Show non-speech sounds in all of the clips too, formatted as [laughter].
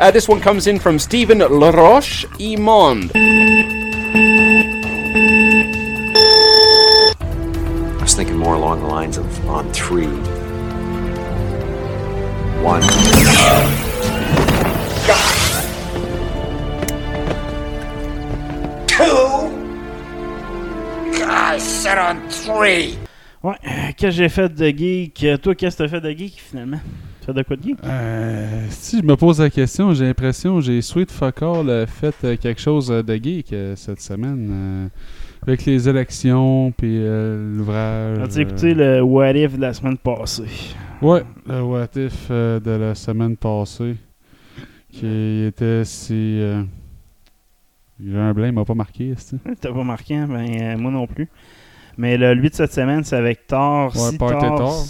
Uh, this one comes in from Stephen Laroche Imond. I was thinking more along the lines of on three. One. Two. I said on three. Ouais, euh, qu'est-ce que j'ai fait de geek Euh, Toi, qu'est-ce que t'as fait de geek finalement De quoi de geek Euh, si je me pose la question, j'ai l'impression que j'ai Sweet Fuck All euh, fait euh, quelque chose euh, de geek cette semaine. avec les élections, puis l'ouvrage. As-tu écouté le What If de la semaine passée? Ouais, le What If de la semaine passée. Qui était si. J'ai un blanc, il m'a pas marqué, T'as pas marqué, hein? ben euh, moi non plus. Mais le, lui de cette semaine, c'est avec Thor. Ouais, si, Thor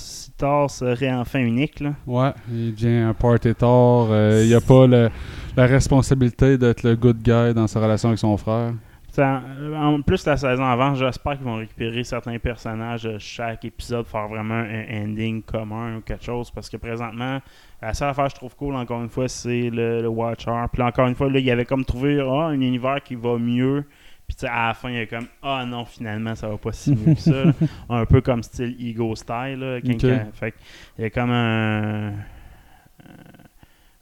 Serait enfin unique, là. Ouais, il devient un party tard. euh, il a pas le- la responsabilité d'être le good guy dans sa relation avec son frère. Ça- en plus, la saison avant, j'espère qu'ils vont récupérer certains personnages de chaque épisode, faire vraiment un ending commun ou quelque chose. Parce que présentement, la seule affaire que je trouve cool, encore une fois, c'est le, le Watcher. Puis là, encore une fois, là, il avait comme trouvé ah, un univers qui va mieux. Puis tu sais, à la fin, il y a comme Ah non, finalement, ça va pas si mieux que ça. [laughs] un peu comme style Ego Style. Là, fait il y a comme un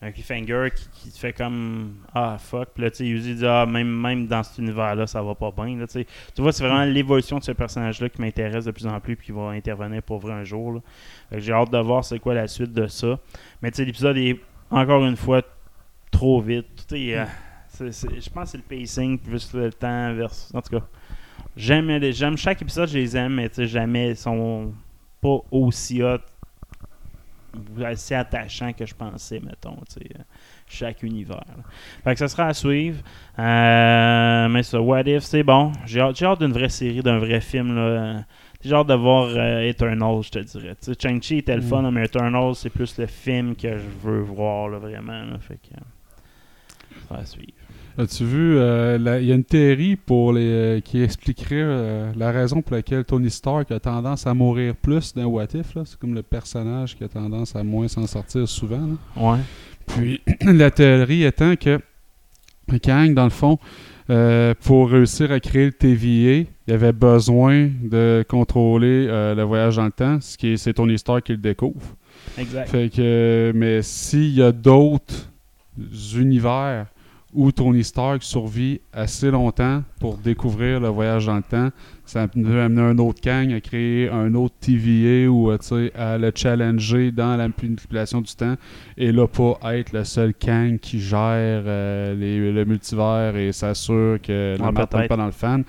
un cliffhanger qui, qui te fait comme ah fuck puis là tu sais Yuzi dit ah même même dans cet univers là ça va pas bien là tu sais tu vois c'est vraiment l'évolution de ce personnage là qui m'intéresse de plus en plus puis qui va intervenir pour vrai un jour j'ai hâte de voir c'est quoi la suite de ça. Mais tu sais l'épisode est encore une fois trop vite est, je pense que c'est le pacing plus le temps vers en tout cas j'aime les- j'aime chaque épisode je les aime mais tu sais jamais ils sont pas aussi hot ou assez attachants que je pensais, mettons, tu sais, euh, chaque univers. là. Fait que ça sera à suivre. Euh, mais ça, What If, c'est bon. J'ai hâte, j'ai hâte d'une vraie série, d'un vrai film, là. J'ai hâte de voir euh, Eternal, je te dirais. Tu sais, Shang-Chi était le Mm. fun, mais Eternal, c'est plus le film que je veux voir, là, vraiment. là. Fait que, euh, ça sera à suivre. As-tu vu, euh, il y a une théorie pour les, euh, qui expliquerait euh, la raison pour laquelle Tony Stark a tendance à mourir plus dans What If. là. C'est comme le personnage qui a tendance à moins s'en sortir souvent. là. Ouais. Puis [clears throat] la théorie étant que Kang, dans le fond, pour réussir à créer le TVA, il avait besoin de contrôler le voyage dans le temps, ce qui est, c'est Tony Stark qui le découvre. Exact. Fait que, mais s'il y a d'autres univers où Tony Stark survit assez longtemps pour découvrir le voyage dans le temps, ça peut amener un autre Kang à créer un autre TVA ou euh, à le challenger dans la manipulation du temps et là pas être le seul Kang qui gère euh, les- le multivers et s'assure que la merde tombe pas dans le fan.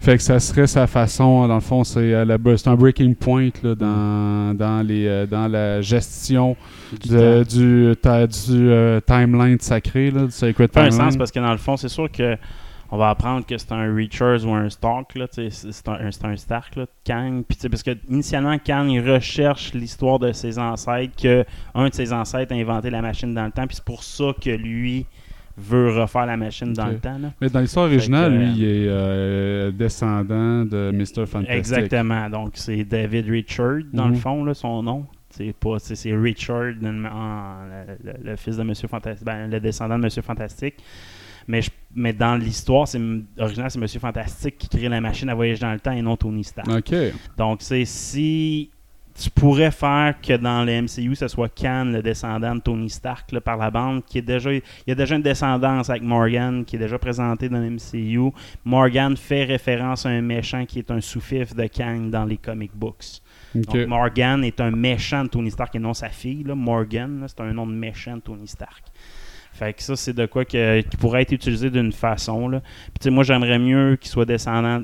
Fait que ça serait sa façon, dans le fond, c'est euh, c'est un breaking point là, dans, dans, les, dans la gestion Du de- temps. du, ta- du euh, timeline sacré, là, du sacred fait un timeline. sens parce que dans le fond, c'est sûr que on va apprendre que c'est un Reachers ou un Stark, c'est un, Stark, là, Kang. Puis, parce que initialement, Kang il recherche l'histoire de ses ancêtres, que un de ses ancêtres a inventé la machine dans le temps, puis c'est pour ça que lui veut refaire la machine dans le temps. là. Mais dans l'histoire originale, que, lui, il est euh, descendant de Mr. Fantastic. Exactement. Donc, c'est David Richard, dans Mhm. le fond, là, son nom. C'est pas c'est c'est Richard, le fils de Monsieur Fantastique, ben, le descendant de Monsieur Fantastique. Mais, je- mais dans l'histoire, c'est original, c'est Monsieur Fantastique qui crée la machine à voyager dans le temps et non Tony Stark. Donc, c'est si tu pourrais faire que dans le MCU, ce soit Khan, le descendant de Tony Stark, là, par la bande, qui est déjà, il y a déjà une descendance avec Morgan, qui est déjà présenté dans le MCU. Morgan fait référence à un méchant qui est un sous-fif de Kang dans les comic books. OK. Donc, Morgan est un méchant de Tony Stark et non sa fille. Là. Morgan, c'est un nom de méchant de Tony Stark. Fait que ça, c'est de quoi que- qui pourrait être utilisé d'une façon. Là. Puis, moi, j'aimerais mieux qu'il soit descendant.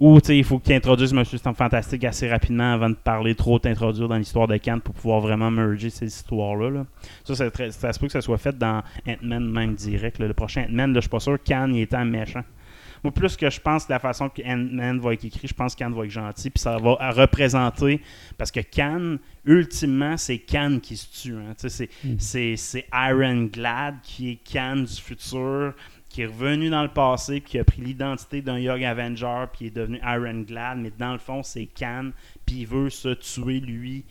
Ou il faut que tu introduises Monsieur Fantastique assez rapidement avant de parler trop t'introduire dans l'histoire de Khan pour pouvoir vraiment merger ces histoires-là. là. Ça, très- ça se peut que ça soit fait dans Ant-Man même direct. Le prochain Ant-Man, je suis pas sûr Khan il un méchant. Moi, plus que je pense de la façon que Ant-Man va être écrit, je pense Khan va être gentil, puis ça va à représenter. Parce que Khan, ultimement, c'est Khan qui se tue. hein. Sais, C'est Iron Glad qui est Khan du futur, qui est revenu dans le passé, puis qui a pris l'identité d'un Young Avenger, puis est devenu Iron Glad, mais dans le fond, c'est Khan, puis il veut se tuer lui.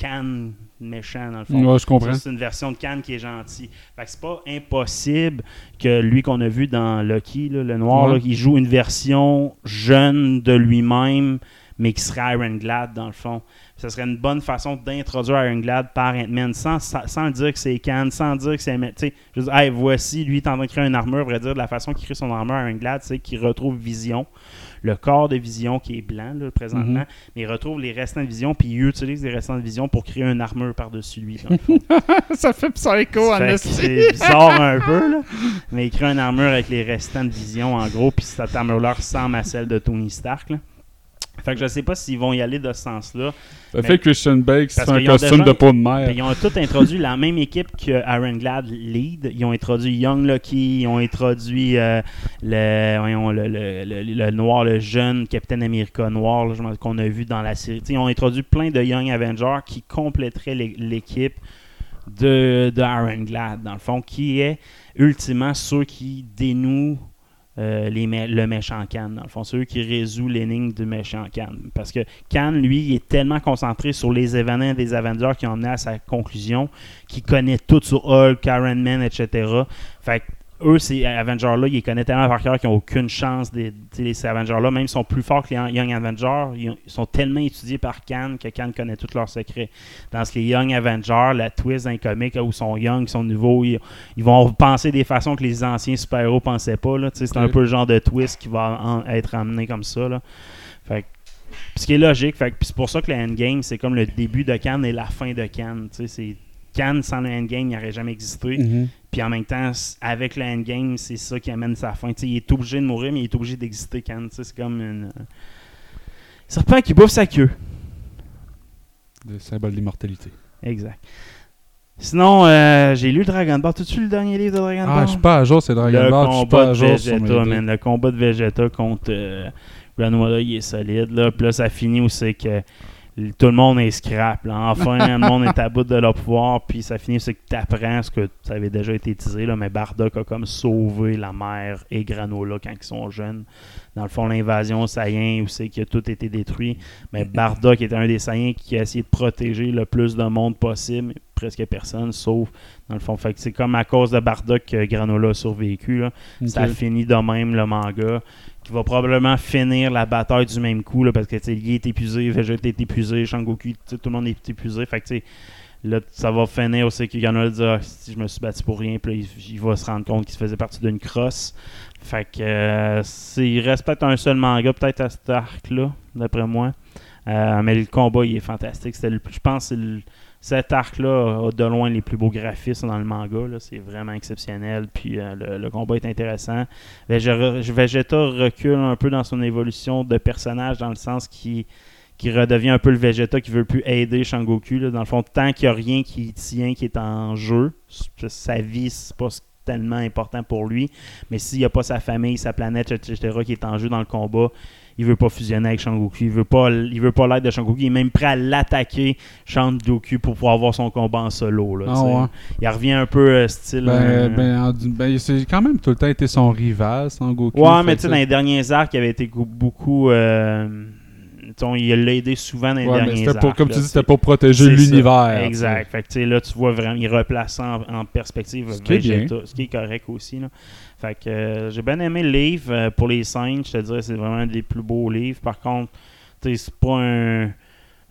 Khan méchant dans le fond. Ouais, je comprends. Ça, C'est une version de Khan qui est gentil. Fait que c'est pas impossible que lui qu'on a vu dans Lucky, là, le noir, Ouais. là, il joue une version jeune de lui-même, mais qui serait Iron Glad dans le fond. Ce serait une bonne façon d'introduire Iron Glad par Ant-Man sans, sans, dire que c'est Khan, sans dire que c'est. Tu sais, je veux dire, hey, voici, lui, il est en train de créer une armure. À vrai dire, de la façon qu'il crée son armure, Iron Glad, c'est qu'il retrouve Vision, le corps de Vision qui est blanc là, présentement, Mhm. mais il retrouve les restants de Vision, puis il utilise les restants de Vision pour créer une armure par-dessus lui. [laughs] ça fait psycho, en. C'est bizarre un peu, là. Mais il crée une armure avec les restants de vision, en gros, puis cette armure-là ressemble à celle de Tony Stark, là. Fait que je sais pas s'ils vont y aller de ce sens-là. Ça Mais- fait que Christian Parce fait un costume déjà- de peau de mer. ils ont tous introduit la même équipe que Aaron Glad lead. Ils ont introduit Young Lucky, ils ont introduit euh, le, voyons, le, le- le- le noir, le jeune Captain America noir qu'on a vu dans la série. T'sais, ils ont introduit plein de Young Avengers qui compléteraient l'é- l'équipe de, de Aaron Glad, dans le fond, qui est ultimement ceux qui dénouent euh, le méchant Khan, dans le fond. C'est eux qui résout l'énigme du méchant Khan. Parce que Khan, lui, il est tellement concentré sur les événements des Avengers qui ont mené à sa conclusion, qu'il connaît tout sur Hulk, Iron Man, etc. Fait que eux, ces Avengers-là, ils les connaissent tellement par cœur qu'ils n'ont aucune chance. Sais, ces Avengers-là, même s'ils sont plus forts que les Young Avengers, ils, ont- ils sont tellement étudiés par Khan que Khan connaît tous leurs secrets. Dans ce qui est Young Avengers, la twist d'un comic où ils sont young, ils sont nouveaux, ils, ils vont penser des façons que les anciens super-héros pensaient pas. C'est un peu le genre de twist qui va en- être amené comme ça. Là. Fait que- ce qui est logique. Que- c'est pour ça que le Endgame, c'est comme le début de Khan et la fin de c'est Khan sans le Endgame, il n'aurait jamais existé. Mhm. Puis en même temps, avec le endgame, c'est ça qui amène sa fin. Tu sais, il est obligé de mourir, mais il est obligé d'exister quand. C'est comme une. euh, Serpent qui bouffe sa queue. Le symbole d'immortalité. Exact. Sinon, euh, j'ai lu Dragon Ball. T'as-tu lu le dernier livre de Dragon Ah, Ball? je suis pas à jour, c'est Dragon le Ball. Je suis combat pas de à jour Vegeta, man. Le combat de Vegeta contre euh, Granola, il est solide. Là. Puis là, ça finit où c'est que tout le monde est scrap. là. Enfin, le monde est à bout de leur pouvoir. Puis ça finit c'est que tu apprends ce que ça avait déjà été teasé. Là, mais Bardock a comme sauvé la mère et Granola quand ils sont jeunes. Dans le fond, l'invasion Saiyan, où c'est que tout a été détruit. Mais Bardock était un des Saiyans qui a essayé de protéger le plus de monde possible. Presque personne, sauf dans le fond. Fait que c'est comme à cause de Bardock que Granola a survécu. Là. Ça finit de même le manga. Qui va probablement finir la bataille du même coup. Là, parce que il est épuisé, Vegeta est épuisé, Shangoku, tout le monde est épuisé. Fait que là, ça va finir aussi qu'il y en a qui ah, si je me suis battu pour rien. Puis il, va se rendre compte qu'il faisait partie d'une crosse. Fait que euh, il reste peut-être un seul manga, peut-être à cet arc-là, d'après moi. Euh, mais le combat, il est fantastique. C'était je pense c'est le- cet arc-là a de loin les plus beaux graphismes dans le manga. C'est vraiment exceptionnel. Puis euh, le, combat est intéressant. Vegeta, recule un peu dans son évolution de personnage dans le sens qui redevient un peu le Vegeta qui veut plus aider Shangoku. Dans le fond, tant qu'il n'y a rien qui tient, qui est en jeu, sa vie, c'est pas tellement important pour lui. Mais s'il n'y a pas sa famille, sa planète, etc., qui est en jeu dans le combat, il veut pas fusionner avec Shangoku. Il veut pas, il veut pas l'aide de Shangoku. Il est même prêt à l'attaquer, Shangoku, pour pouvoir avoir son combat en solo. là, Ah ouais. Il revient un peu euh, style. Ben, euh, ben, en- ben, c'est quand même tout le temps été son rival, Son Goku. Ouais, mais tu sais, dans les derniers arcs, il avait été beaucoup. euh, il l'a aidé souvent dans les Ouais, derniers pour, arcs. comme là, tu dis, c'était pour protéger l'univers. Exact. Fait que, tu sais, là, tu vois vraiment, il replace ça en, en perspective Ce qui est ce qui est correct aussi. Là. Fait que euh, j'ai bien aimé le livre. euh, pour les scènes, je te dirais, c'est vraiment un des plus beaux livres. Par contre, c'est pas un,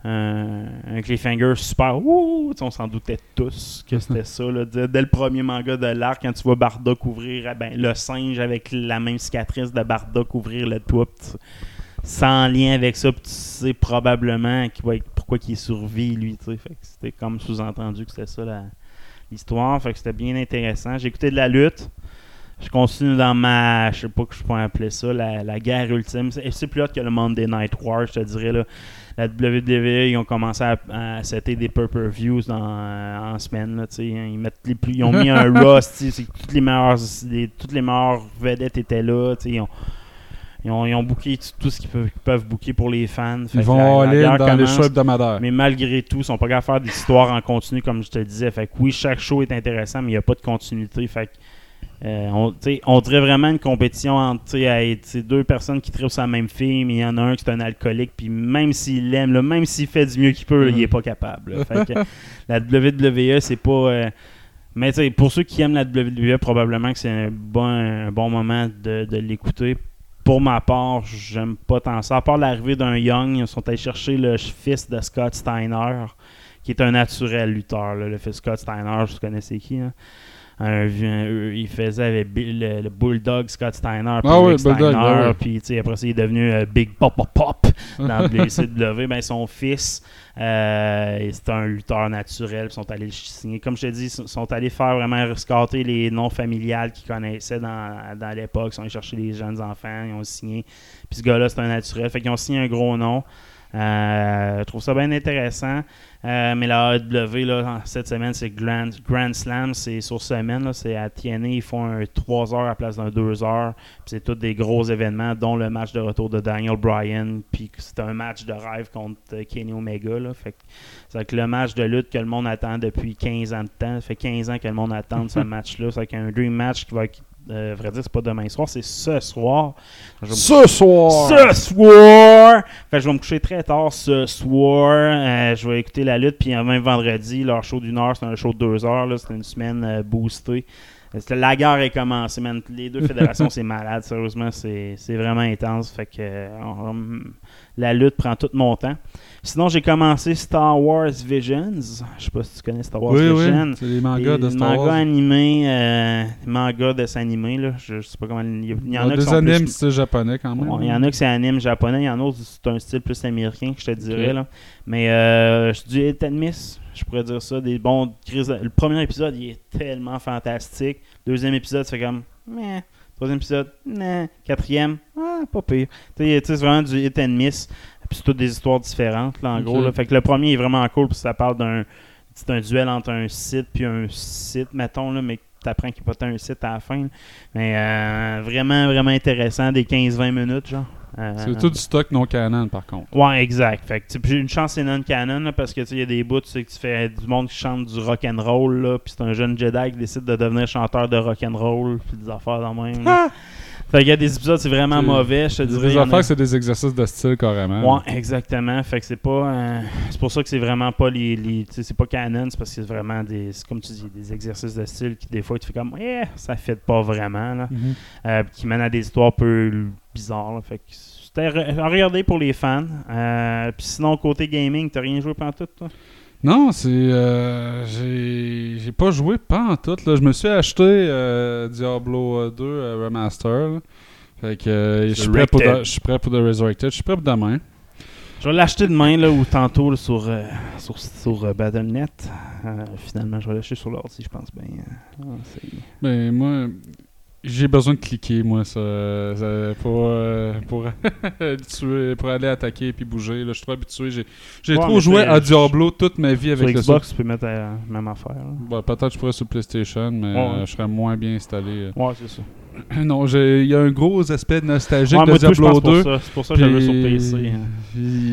un, un cliffhanger super. Ouh, on s'en doutait tous que [laughs] c'était ça. là. Dès, dès le premier manga de l'arc, quand tu vois Bardock couvrir eh ben, le singe avec la même cicatrice de Bardock couvrir le toit, sans lien avec ça, tu sais probablement qu'il va être- pourquoi il survit, lui. Fait que c'était comme sous-entendu que c'était ça l'histoire. Fait que c'était bien intéressant. J'ai écouté de la lutte. Je continue dans ma, je sais pas que je pourrais appeler ça, la, la guerre ultime. C'est plus hot que le Monday Night War, je te dirais. Là. La WWE, ils ont commencé à, à setter des pay-per-views dans- en semaine. Là, sais. ils, mettent les plus, ils ont mis un [laughs] Rust, toutes les meilleures, les- toutes les meilleures vedettes étaient là. Ils ont, ils, ont, ils ont booké tout, ce qu'ils peuvent, booker pour les fans. Fait Ils vont la- aller dans les commence. shows hebdomadaires. Mais malgré tout, ils sont pas capables de faire des histoires en continu, comme je te disais. Fait que oui, chaque show est intéressant, mais il n'y a pas de continuité. Fait que, euh, on, on dirait vraiment une compétition entre hey, deux personnes qui traitent sur la même film. Il y en a un qui est un alcoolique, puis même s'il l'aime, là, même s'il fait du mieux qu'il peut, il est pas capable. là. Fait que, [laughs] la WWE, c'est pas. euh, mais pour ceux qui aiment la WWE, probablement que c'est un bon, un bon moment de, de l'écouter. Pour ma part, j'aime pas tant ça. À part l'arrivée d'un Young, ils sont allés chercher le fils de Scott Steiner, qui est un naturel lutteur. là. Le fils de Scott Steiner, je connais c'est qui. hein? Un vieux- un- il faisait avec le, le Bulldog Scott Steiner, puis Ah oui, Bulldog, Steiner, ah oui. puis après ça, il est devenu euh, Big Pop Pop Pop [laughs] dans WCW. ben, son fils, euh, c'est un lutteur naturel. Ils sont allés le signer. Comme je te dis, ils sont- allés faire vraiment rescatter les noms familiales qu'ils connaissaient dans, dans l'époque. Ils sont allés chercher les jeunes enfants. Ils ont signé. Puis ce gars-là, c'est un naturel. Fait qu'ils ont signé un gros nom. Euh, je trouve ça bien intéressant. Euh, mais la AEW, là, cette semaine, c'est Grand, Grand Slam. C'est sur semaine. C'est à TNA. Ils font un 3 heures à la place d'un 2 heures. C'est tous des gros événements, dont le match de retour de Daniel Bryan. Puis c'est un match de rêve contre Kenny Omega. Là. Fait que le match de lutte que le monde attend depuis 15 ans de temps. Ça fait 15 ans que le monde attend ce [laughs] match-là. C'est un dream match qui va. Euh, vrai dire, c'est pas demain soir, c'est ce soir. Me Ce soir! ce soir! Fait que je vais me coucher très tard ce soir. Euh, je vais écouter la lutte. Puis même vendredi, leur show d'une heure, c'est un show de deux heures. là. C'est une semaine euh, boostée. Euh, La guerre est commencée, man. Les deux [laughs] fédérations, c'est malade. Sérieusement, c'est vraiment intense. Fait que on- on- la lutte prend tout mon temps. Sinon, j'ai commencé Star Wars Visions. Je sais pas si tu connais Star Wars Oui, Visions. oui, c'est les mangas de Star mangas Wars. animés, euh, mangas dessins animés, là. Je, je sais pas comment. Il y, en a qui des sont animes, plus- c'est japonais quand même. Bon, Il y en a que c'est anime japonais, il y en a d'autres c'est un style plus américain, je te dirais. Là. Mais euh, je dis hit and miss, je pourrais dire ça. Des bons Le premier épisode, il est tellement fantastique. Deuxième épisode, c'est comme, meh. Troisième épisode, nah. Quatrième, ah, pas pire. Tu sais, c'est vraiment du hit and miss. Puis c'est toutes des histoires différentes, là, en gros. là. Fait que le premier est vraiment cool, puis ça parle d'un c'est un duel entre un site puis un site, mettons, là, mais t'apprends qu'il pas un site à la fin. là. Mais euh, vraiment, vraiment intéressant, des 15-20 minutes, genre. Euh, C'est tout du stock non canon, par contre. Ouais, exact. Fait que, j'ai une chance, c'est non-canon, là, parce que tu sais, il y a des bouts, tu sais, que tu fais du monde qui chante du rock'n'roll, là, puis c'est un jeune Jedi qui décide de devenir chanteur de rock'n'roll, puis des affaires dans même. Fait qu'il y a des épisodes, c'est vraiment mauvais, je te Des dirais. a- affaires, c'est des exercices de style carrément. Ouais, exactement. Fait que c'est pas. euh, c'est pour ça que c'est vraiment pas les. les tu sais, c'est pas canon, c'est parce que c'est vraiment des. c'est comme tu dis, des exercices de style qui des fois tu fais comme. Eh, ça fait pas vraiment, là. Mhm. Euh, qui mènent à des histoires un peu bizarres, là. Fait que c'était à regarder pour les fans. Euh, Puis sinon, côté gaming, t'as rien joué pendant tout, toi? Non, c'est. euh, j'ai j'ai pas joué pas en tout. Là. Je me suis acheté euh, Diablo euh, 2 euh, Remaster. là. Fait que euh, je suis prêt, pour de- je suis prêt pour The Resurrected. Je suis prêt pour demain. Je vais l'acheter demain, là, ou tantôt, là, sur, euh, sur, sur euh, Battle.net. Euh, finalement, je vais l'acheter sur l'ordi, je pense bien. Euh, ah, Ben, moi, j'ai besoin de cliquer, moi, ça, ça- pour, euh, pour, [laughs] tuer, pour aller attaquer puis bouger. Là. Je suis trop habitué. J'ai j'ai Ouais, trop joué à Diablo toute ma vie sur avec le Xbox, tu peux mettre la même affaire. là. Bon, Peut-être que je pourrais sur PlayStation, mais Ouais. euh, je serais moins bien installé. Ouais, c'est ça. [clears throat] non, j'ai- il y a un gros aspect nostalgique Ouais, de Diablo pense pour 2. ça. C'est pour ça que veux sur PC.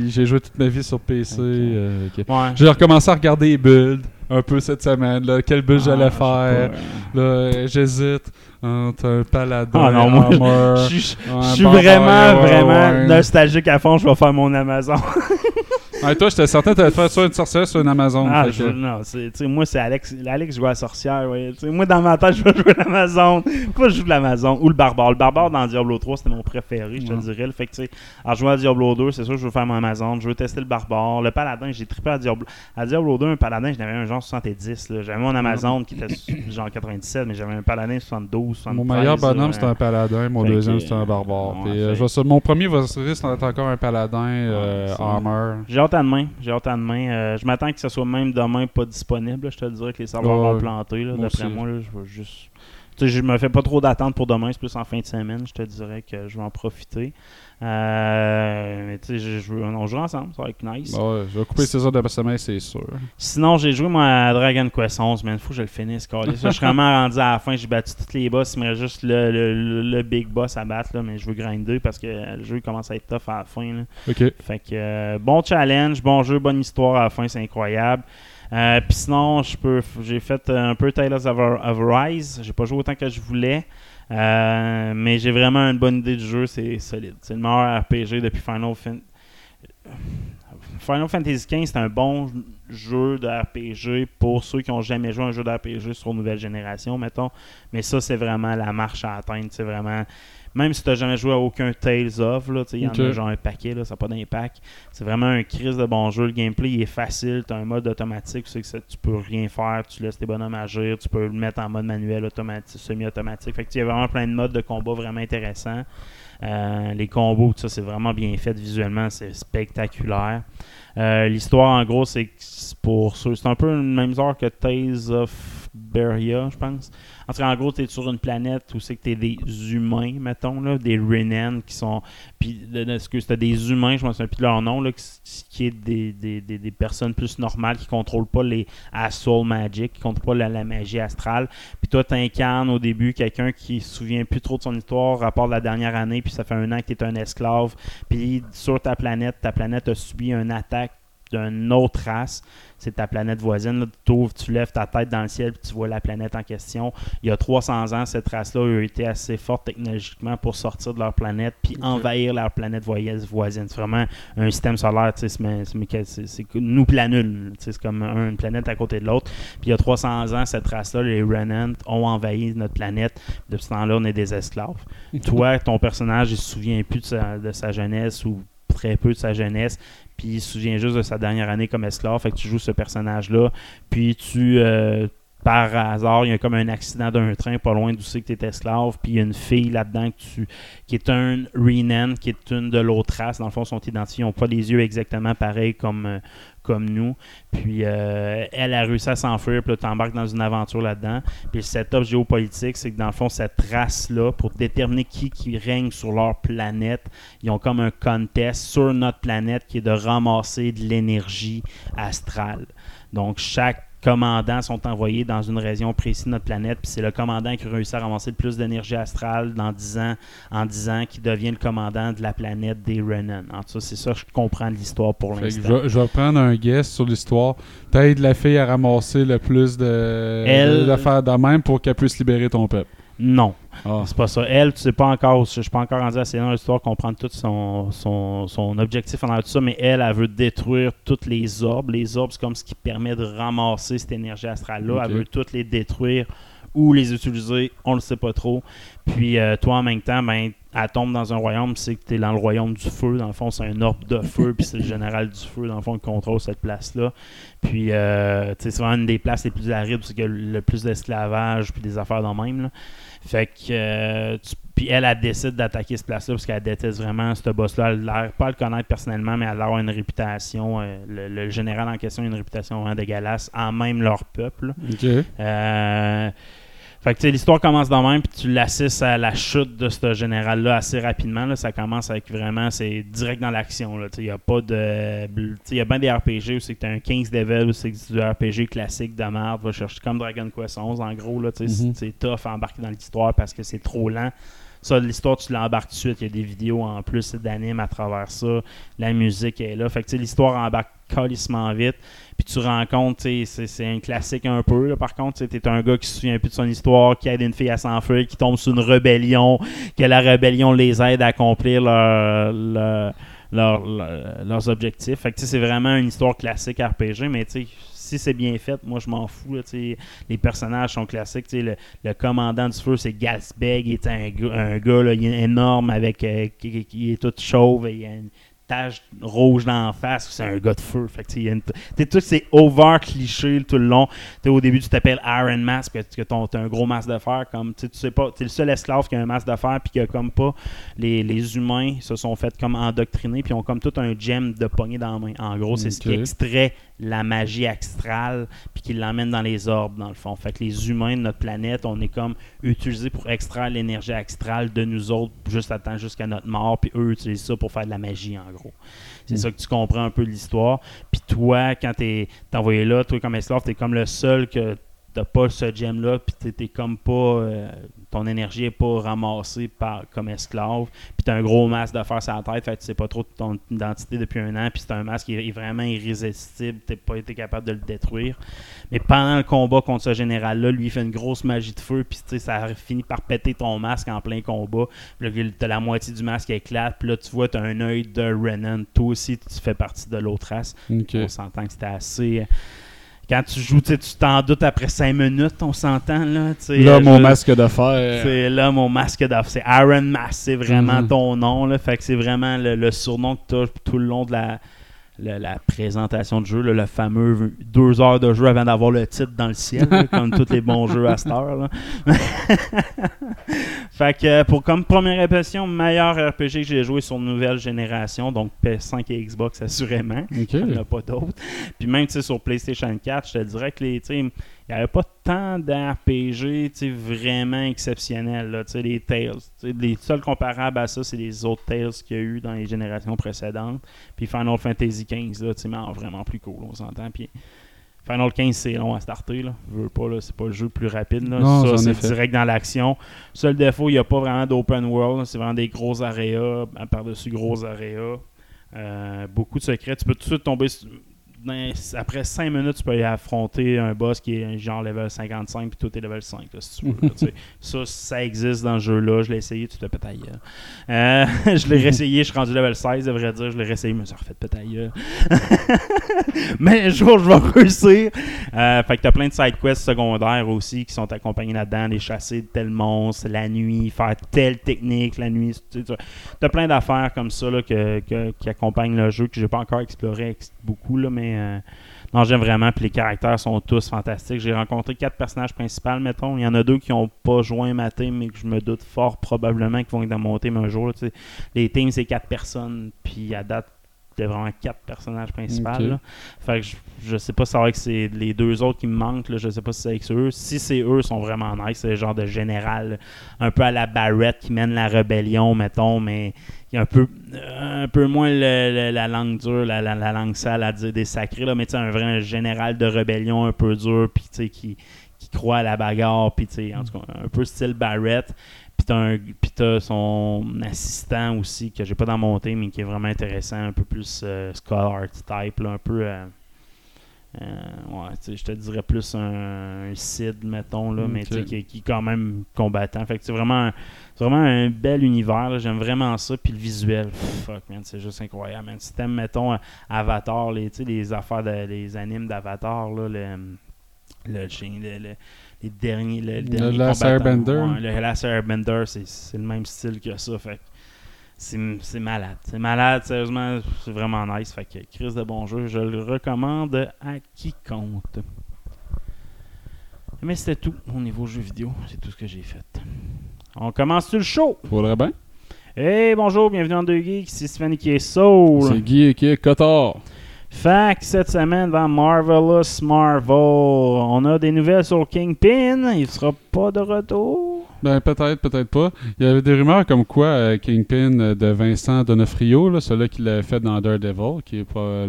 J'ai joué toute ma vie sur PC. Ok. euh, ok. Ouais. J'ai recommencé à regarder les builds un peu cette semaine. Là, quel build Ah, j'allais faire. Là, j'hésite entre un paladin, Ah non, moi, armor, Je suis- vraiment, ouais, vraiment ouais. nostalgique à fond. Je vais faire mon Amazon. [laughs] Ouais, toi, j'étais certain que t'allais te faire soit une sorcière, soit une Amazon. Ah, je- que- non, moi, c'est Alex. Alex joue à la sorcière. Ouais. Moi, dans ma tête, je vais jouer l'Amazon. Pas je joue l'Amazon ou le barbare. Le barbare dans Diablo 3, c'était mon préféré, je te Ouais. dirais. Le Fait que, tu sais, je joue à Diablo 2, c'est sûr, je veux faire mon Amazon. Je veux tester le barbare. Le paladin, j'ai trippé à Diablo. À Diablo 2, un paladin, j'en avais un genre 70. là. J'avais mon Amazon qui était [coughs] genre 97, mais j'avais un paladin 72, 73. Mon meilleur bonhomme, c'était un paladin. Mon deuxième, que, c'était un barbare. ouais, Puis, fait euh, je vais se- mon premier va risque d'être encore un paladin euh, armor. J'ai hâte à demain. J'ai hâte à demain. Euh, je m'attends que ce soit même demain pas disponible. là. Je te dirais que les serveurs Ouais, vont planter. D'après moi, là, je vais juste. Je me fais pas trop d'attente pour demain, c'est plus en fin de semaine, je te dirais que je vais en profiter. Euh, mais tu sais, je- je veux- on joue ensemble, ça va être nice. Bah ouais, je vais couper ces heures de sommeil, c'est sûr. Sinon, j'ai joué moi à Dragon Quest 11, mais il faut que je le finisse. Là, je suis vraiment [laughs] rendu à la fin, j'ai battu tous les boss, il me reste juste le, le- le- le big boss à battre, là, mais je veux grinder parce que le jeu commence à être tough à la fin. là. Ok. Fait que euh, bon challenge, bon jeu, bonne histoire à la fin, c'est incroyable. Euh, Puis sinon, j'ai fait un peu Tales of, of Rise. J'ai pas joué autant que je voulais, euh, mais j'ai vraiment une bonne idée du jeu. C'est solide. C'est le meilleur RPG depuis Final Fantasy. Final Fantasy XV, c'est un bon jeu de RPG pour ceux qui n'ont jamais joué un jeu de RPG sur nouvelle génération, mettons. Mais ça, c'est vraiment la marche à atteindre. C'est vraiment. Même si tu n'as jamais joué à aucun Tales of, il y en a genre un paquet, là, ça n'a pas d'impact. C'est vraiment un crise de bon jeu. Le gameplay il est facile. Tu as un mode automatique. Tu sais que ça- tu peux rien faire. Tu laisses tes bonhommes agir. Tu peux le mettre en mode manuel, automatique, semi-automatique. Fait que y a vraiment plein de modes de combat vraiment intéressants. Euh, les combos, tout ça, c'est vraiment bien fait visuellement. C'est spectaculaire. Euh, L'histoire, en gros, c'est pour ceux. C'est un peu le même genre que Tales of Beria, je pense. En tout cas, en gros, tu es sur une planète où c'est que tu es des humains, mettons, là, des Renan qui sont. Puis, excuse, t'as des humains, je me souviens plus de leur nom, là, qui, qui est des, des, des, des personnes plus normales qui contrôlent pas les Astral Magic, qui contrôlent pas la, la magie astrale. Puis toi, t'incarnes au début quelqu'un qui se souvient plus trop de son histoire, rapport de la dernière année, puis ça fait un an que tu es un esclave. Puis sur ta planète, ta planète a subi une attaque d'une autre race. C'est ta planète voisine. Là. Tu ouvres, tu lèves ta tête dans le ciel, puis tu vois la planète en question. Il y a 300 ans, cette race-là a été assez forte technologiquement pour sortir de leur planète, puis envahir leur planète voisine. C'est vraiment un système solaire, tu sais, c'est- nous planule. tu sais, C'est comme un- une planète à côté de l'autre. Puis il y a 300 ans, cette race-là, les Renant, ont envahi notre planète. Depuis ce temps-là, on est des esclaves. Toi, ton personnage, il se souvient plus de sa, de sa jeunesse ou très peu de sa jeunesse, puis il se souvient juste de sa dernière année comme esclave. Fait que tu joues ce personnage-là, puis tu. euh, par hasard, il y a comme un accident d'un train pas loin d'où c'est que tu es esclave, puis il y a une fille là-dedans qui est un Renan, qui est une de l'autre race. Dans le fond, sont identifiés, ils n'ont pas les yeux exactement pareils comme, euh, nous. Puis euh, elle a réussi à s'enfuir, puis là, tu embarques dans une aventure là-dedans. Puis le setup géopolitique, c'est que dans le fond, cette race-là, pour déterminer qui, qui règne sur leur planète, ils ont comme un contest sur notre planète qui est de ramasser de l'énergie astrale. Donc, chaque commandant sont envoyés dans une région précise de notre planète, puis c'est le commandant qui réussit à ramasser le plus d'énergie astrale dans 10 ans, en 10 ans, qui devient le commandant de la planète des Renan. En tout cas, c'est ça que je comprends de l'histoire pour l'instant. je, vais, je vais prendre un guess sur l'histoire. T'aides la fille à ramasser le plus de Elle- d'affaires de même pour qu'elle puisse libérer ton peuple. Non. Ah. C'est pas ça. Elle, tu sais pas encore, je suis pas encore rendu assez dans l'histoire comprendre tout son, son, son objectif en tout ça, mais elle, elle veut détruire toutes les orbes. Les orbes, c'est comme ce qui permet de ramasser cette énergie astrale-là. Elle veut toutes les détruire ou les utiliser, on le sait pas trop. Puis euh, toi, en même temps, ben, elle tombe dans un royaume, c'est que tu es dans le royaume du feu. Dans le fond, c'est un orbe de feu, puis c'est le général du feu, dans le fond, qui contrôle cette place-là. Puis, euh, tu sais, c'est vraiment une des places les plus arides, parce qu'il y a le plus d'esclavage, puis des affaires dans le même. Là. Fait que, euh, tu- puis elle, elle décide d'attaquer cette place-là parce qu'elle déteste vraiment ce boss-là. Elle a l'air pas à le connaître personnellement, mais elle a une réputation. euh, le, le général en question a une réputation vraiment dégueulasse en même leur peuple. Euh, fait que l'histoire commence de même, puis tu l'assistes à la chute de ce général-là assez rapidement. Là. Ça commence avec vraiment, c'est direct dans l'action. Il n'y a pas de. Il y a bien des RPG où c'est que tu as un 15 level, où c'est du RPG classique de merde. Va chercher comme Dragon Quest 11, en gros. Là, Mhm. C'est tough à embarquer dans l'histoire parce que c'est trop lent. Ça, l'histoire, tu l'embarques tout de suite. Il y a des vidéos en plus d'anime à travers ça. La musique est là. Fait que l'histoire embarque calissement vite. Puis tu rencontres, c'est- un classique un peu. là. Par contre, tu es un gars qui se souvient plus de son histoire, qui aide une fille à s'enfuir, qui tombe sur une rébellion, que la rébellion les aide à accomplir leur- leur- leur- leur- leurs objectifs. Fait que c'est vraiment une histoire classique RPG, mais tu sais, si c'est bien fait, moi je m'en fous. là, les personnages sont classiques. Le, le commandant du feu, c'est Gasbeg. Il est un, un gars là, il est énorme, avec, euh, qui- qui est tout chauve. et il a une tache rouge dans la face, c'est un gars de feu. Fait que, une- tout c'est over cliché tout le long. T'sais, au début, tu t'appelles Iron Mask, que, t'as un gros masque de fer. Comme, tu sais, tu sais pas, t'es le seul esclave qui a un masque de fer, puis que comme pas, les, les humains se sont fait comme endoctriner, puis ont comme tout un gem de poignée dans la main. En gros, c'est ce qui Ok. extrait la magie astrale, puis qui l'emmène dans les orbes, dans le fond. Fait que les humains de notre planète, on est comme utilisés pour extraire l'énergie astrale de nous autres, juste à temps jusqu'à notre mort, puis eux utilisent ça pour faire de la magie, en gros. C'est Mm. ça que tu comprends un peu de l'histoire. Puis toi, quand t'es t'es envoyé là, toi comme esclave, t'es comme le seul que t'as pas ce gem-là, puis t'es- comme pas... euh, ton énergie est pas ramassée par, comme esclave, puis t'as un gros masque de fer sur la tête, fait que tu sais pas trop de ton identité depuis un an, puis c'est un masque qui est vraiment irrésistible, t'as pas été capable de le détruire. Mais pendant le combat contre ce général-là, lui, il fait une grosse magie de feu, puis tu sais, ça finit par péter ton masque en plein combat. Puis là, t'as la moitié du masque qui éclate, puis là, tu vois, t'as un œil de Renan. Toi aussi, tu fais partie de l'autre race. On s'entend que c'était assez. Euh, Quand tu joues, tu t'en doutes après 5 minutes, on s'entend, là. Là, euh, mon je- masque de fer. c'est là mon masque d'offre. C'est Iron Mask, c'est vraiment Mhm. ton nom. Là. Fait que c'est vraiment le, le surnom que tu as tout le long de la, la, la présentation de jeu. là, le fameux deux heures de jeu avant d'avoir le titre dans le ciel, là, [laughs] comme tous les bons jeux à cette heure. [laughs] fait que euh, pour comme première impression, meilleur RPG que j'ai joué sur nouvelle génération, donc PS5 et Xbox assurément. Il n'y en a pas d'autres. Puis même sur PlayStation 4, je te dirais que les, il n'y avait pas tant d'RPG vraiment exceptionnels. Là, les Tales. Les seuls comparables à ça, c'est les autres Tales qu'il y a eu dans les générations précédentes. Puis Final Fantasy XV, là, mais vraiment plus cool, on s'entend. Puis Final 15, c'est long à starter. Là. Je veux pas, là, c'est pas le jeu le plus rapide. Là. Non, ça, c'est direct dans l'action. Seul défaut, il n'y a pas vraiment d'open world. C'est vraiment des gros aréas, par-dessus gros aréas. Euh, beaucoup de secrets. Tu peux tout de suite tomber. Dans- après 5 minutes, tu peux y affronter un boss qui est genre level 55 puis tout est level 5 là, si tu veux. là, tu sais. [laughs] ça, ça existe dans ce jeu-là. Je l'ai essayé, tu te péter euh, [laughs] Je l'ai réessayé, je suis rendu level 16, à vrai dire. Je l'ai réessayé, mais ça refait péter ailleurs. [laughs] mais un jour, je vais réussir. Euh, fait que t'as plein de side quests secondaires aussi qui sont accompagnés là-dedans. Les chasser de tel monstre, la nuit, faire telle technique la nuit. T'as plein d'affaires comme ça là, que- que- qui accompagnent le jeu que j'ai pas encore exploré ex- beaucoup, là, mais euh, non, j'aime vraiment. Puis les caractères sont tous fantastiques. J'ai rencontré quatre personnages principaux, mettons. Il y en a deux qui ont pas joint ma team, mais que je me doute fort probablement qu'ils vont être dans mon team un jour. Les teams, c'est quatre personnes, puis à date, c'est vraiment quatre personnages principaux. Fait que je, je sais pas si c'est vrai que c'est les deux autres qui me manquent. Là, je sais pas si c'est avec eux. Si c'est eux, ils sont vraiment nice. C'est le genre de général, un peu à la Barrett qui mène la rébellion, mettons, mais il y a un peu, un peu moins le- le- la langue dure, la, la- la langue sale à dire des sacrés. Là, mais tu un vrai général de rébellion un peu dur, puis tu sais, qui, qui croit à la bagarre, puis tu sais, en tout cas, un peu style Barrett. Puis t'as, un- puis t'as son assistant aussi, que j'ai pas dans mon team, mais qui est vraiment intéressant, un peu plus euh, Scholar type, là, un peu. euh, euh, ouais, tu sais, je te dirais plus un, un Cid, mettons, là, mais Ok. tu sais, qui, qui est quand même combattant. Fait que c'est vraiment, un- c'est vraiment un bel univers, là, j'aime vraiment ça. Puis le visuel, fuck, man, c'est juste incroyable, man. Si t'aimes, mettons, Avatar, les, les affaires, de, les animes d'Avatar, là, le, le, chien- le- le- les derniers, le, dernier Last combattant, Airbender. ouais, le Last Airbender, c'est, le même style que ça, fait c'est, malade. C'est malade, sérieusement, c'est vraiment nice. Fait que Chris de bon jeu, je le recommande à quiconque. Mais c'était tout au niveau jeu vidéo. C'est tout ce que j'ai fait. On commence sur le show? Faudrait bien. Hey, bonjour, bienvenue dans Deux Geeks. C'est Stéphanie qui est Soul. C'est Guy qui est Cotard. Fait que cette semaine dans Marvelous Marvel, on a des nouvelles sur Kingpin. Il sera pas de retour? Ben peut-être, peut-être pas. Il y avait des rumeurs comme quoi euh, Kingpin euh, de Vincent Donofrio, là, celui qui l'avait fait dans Daredevil, qui est pas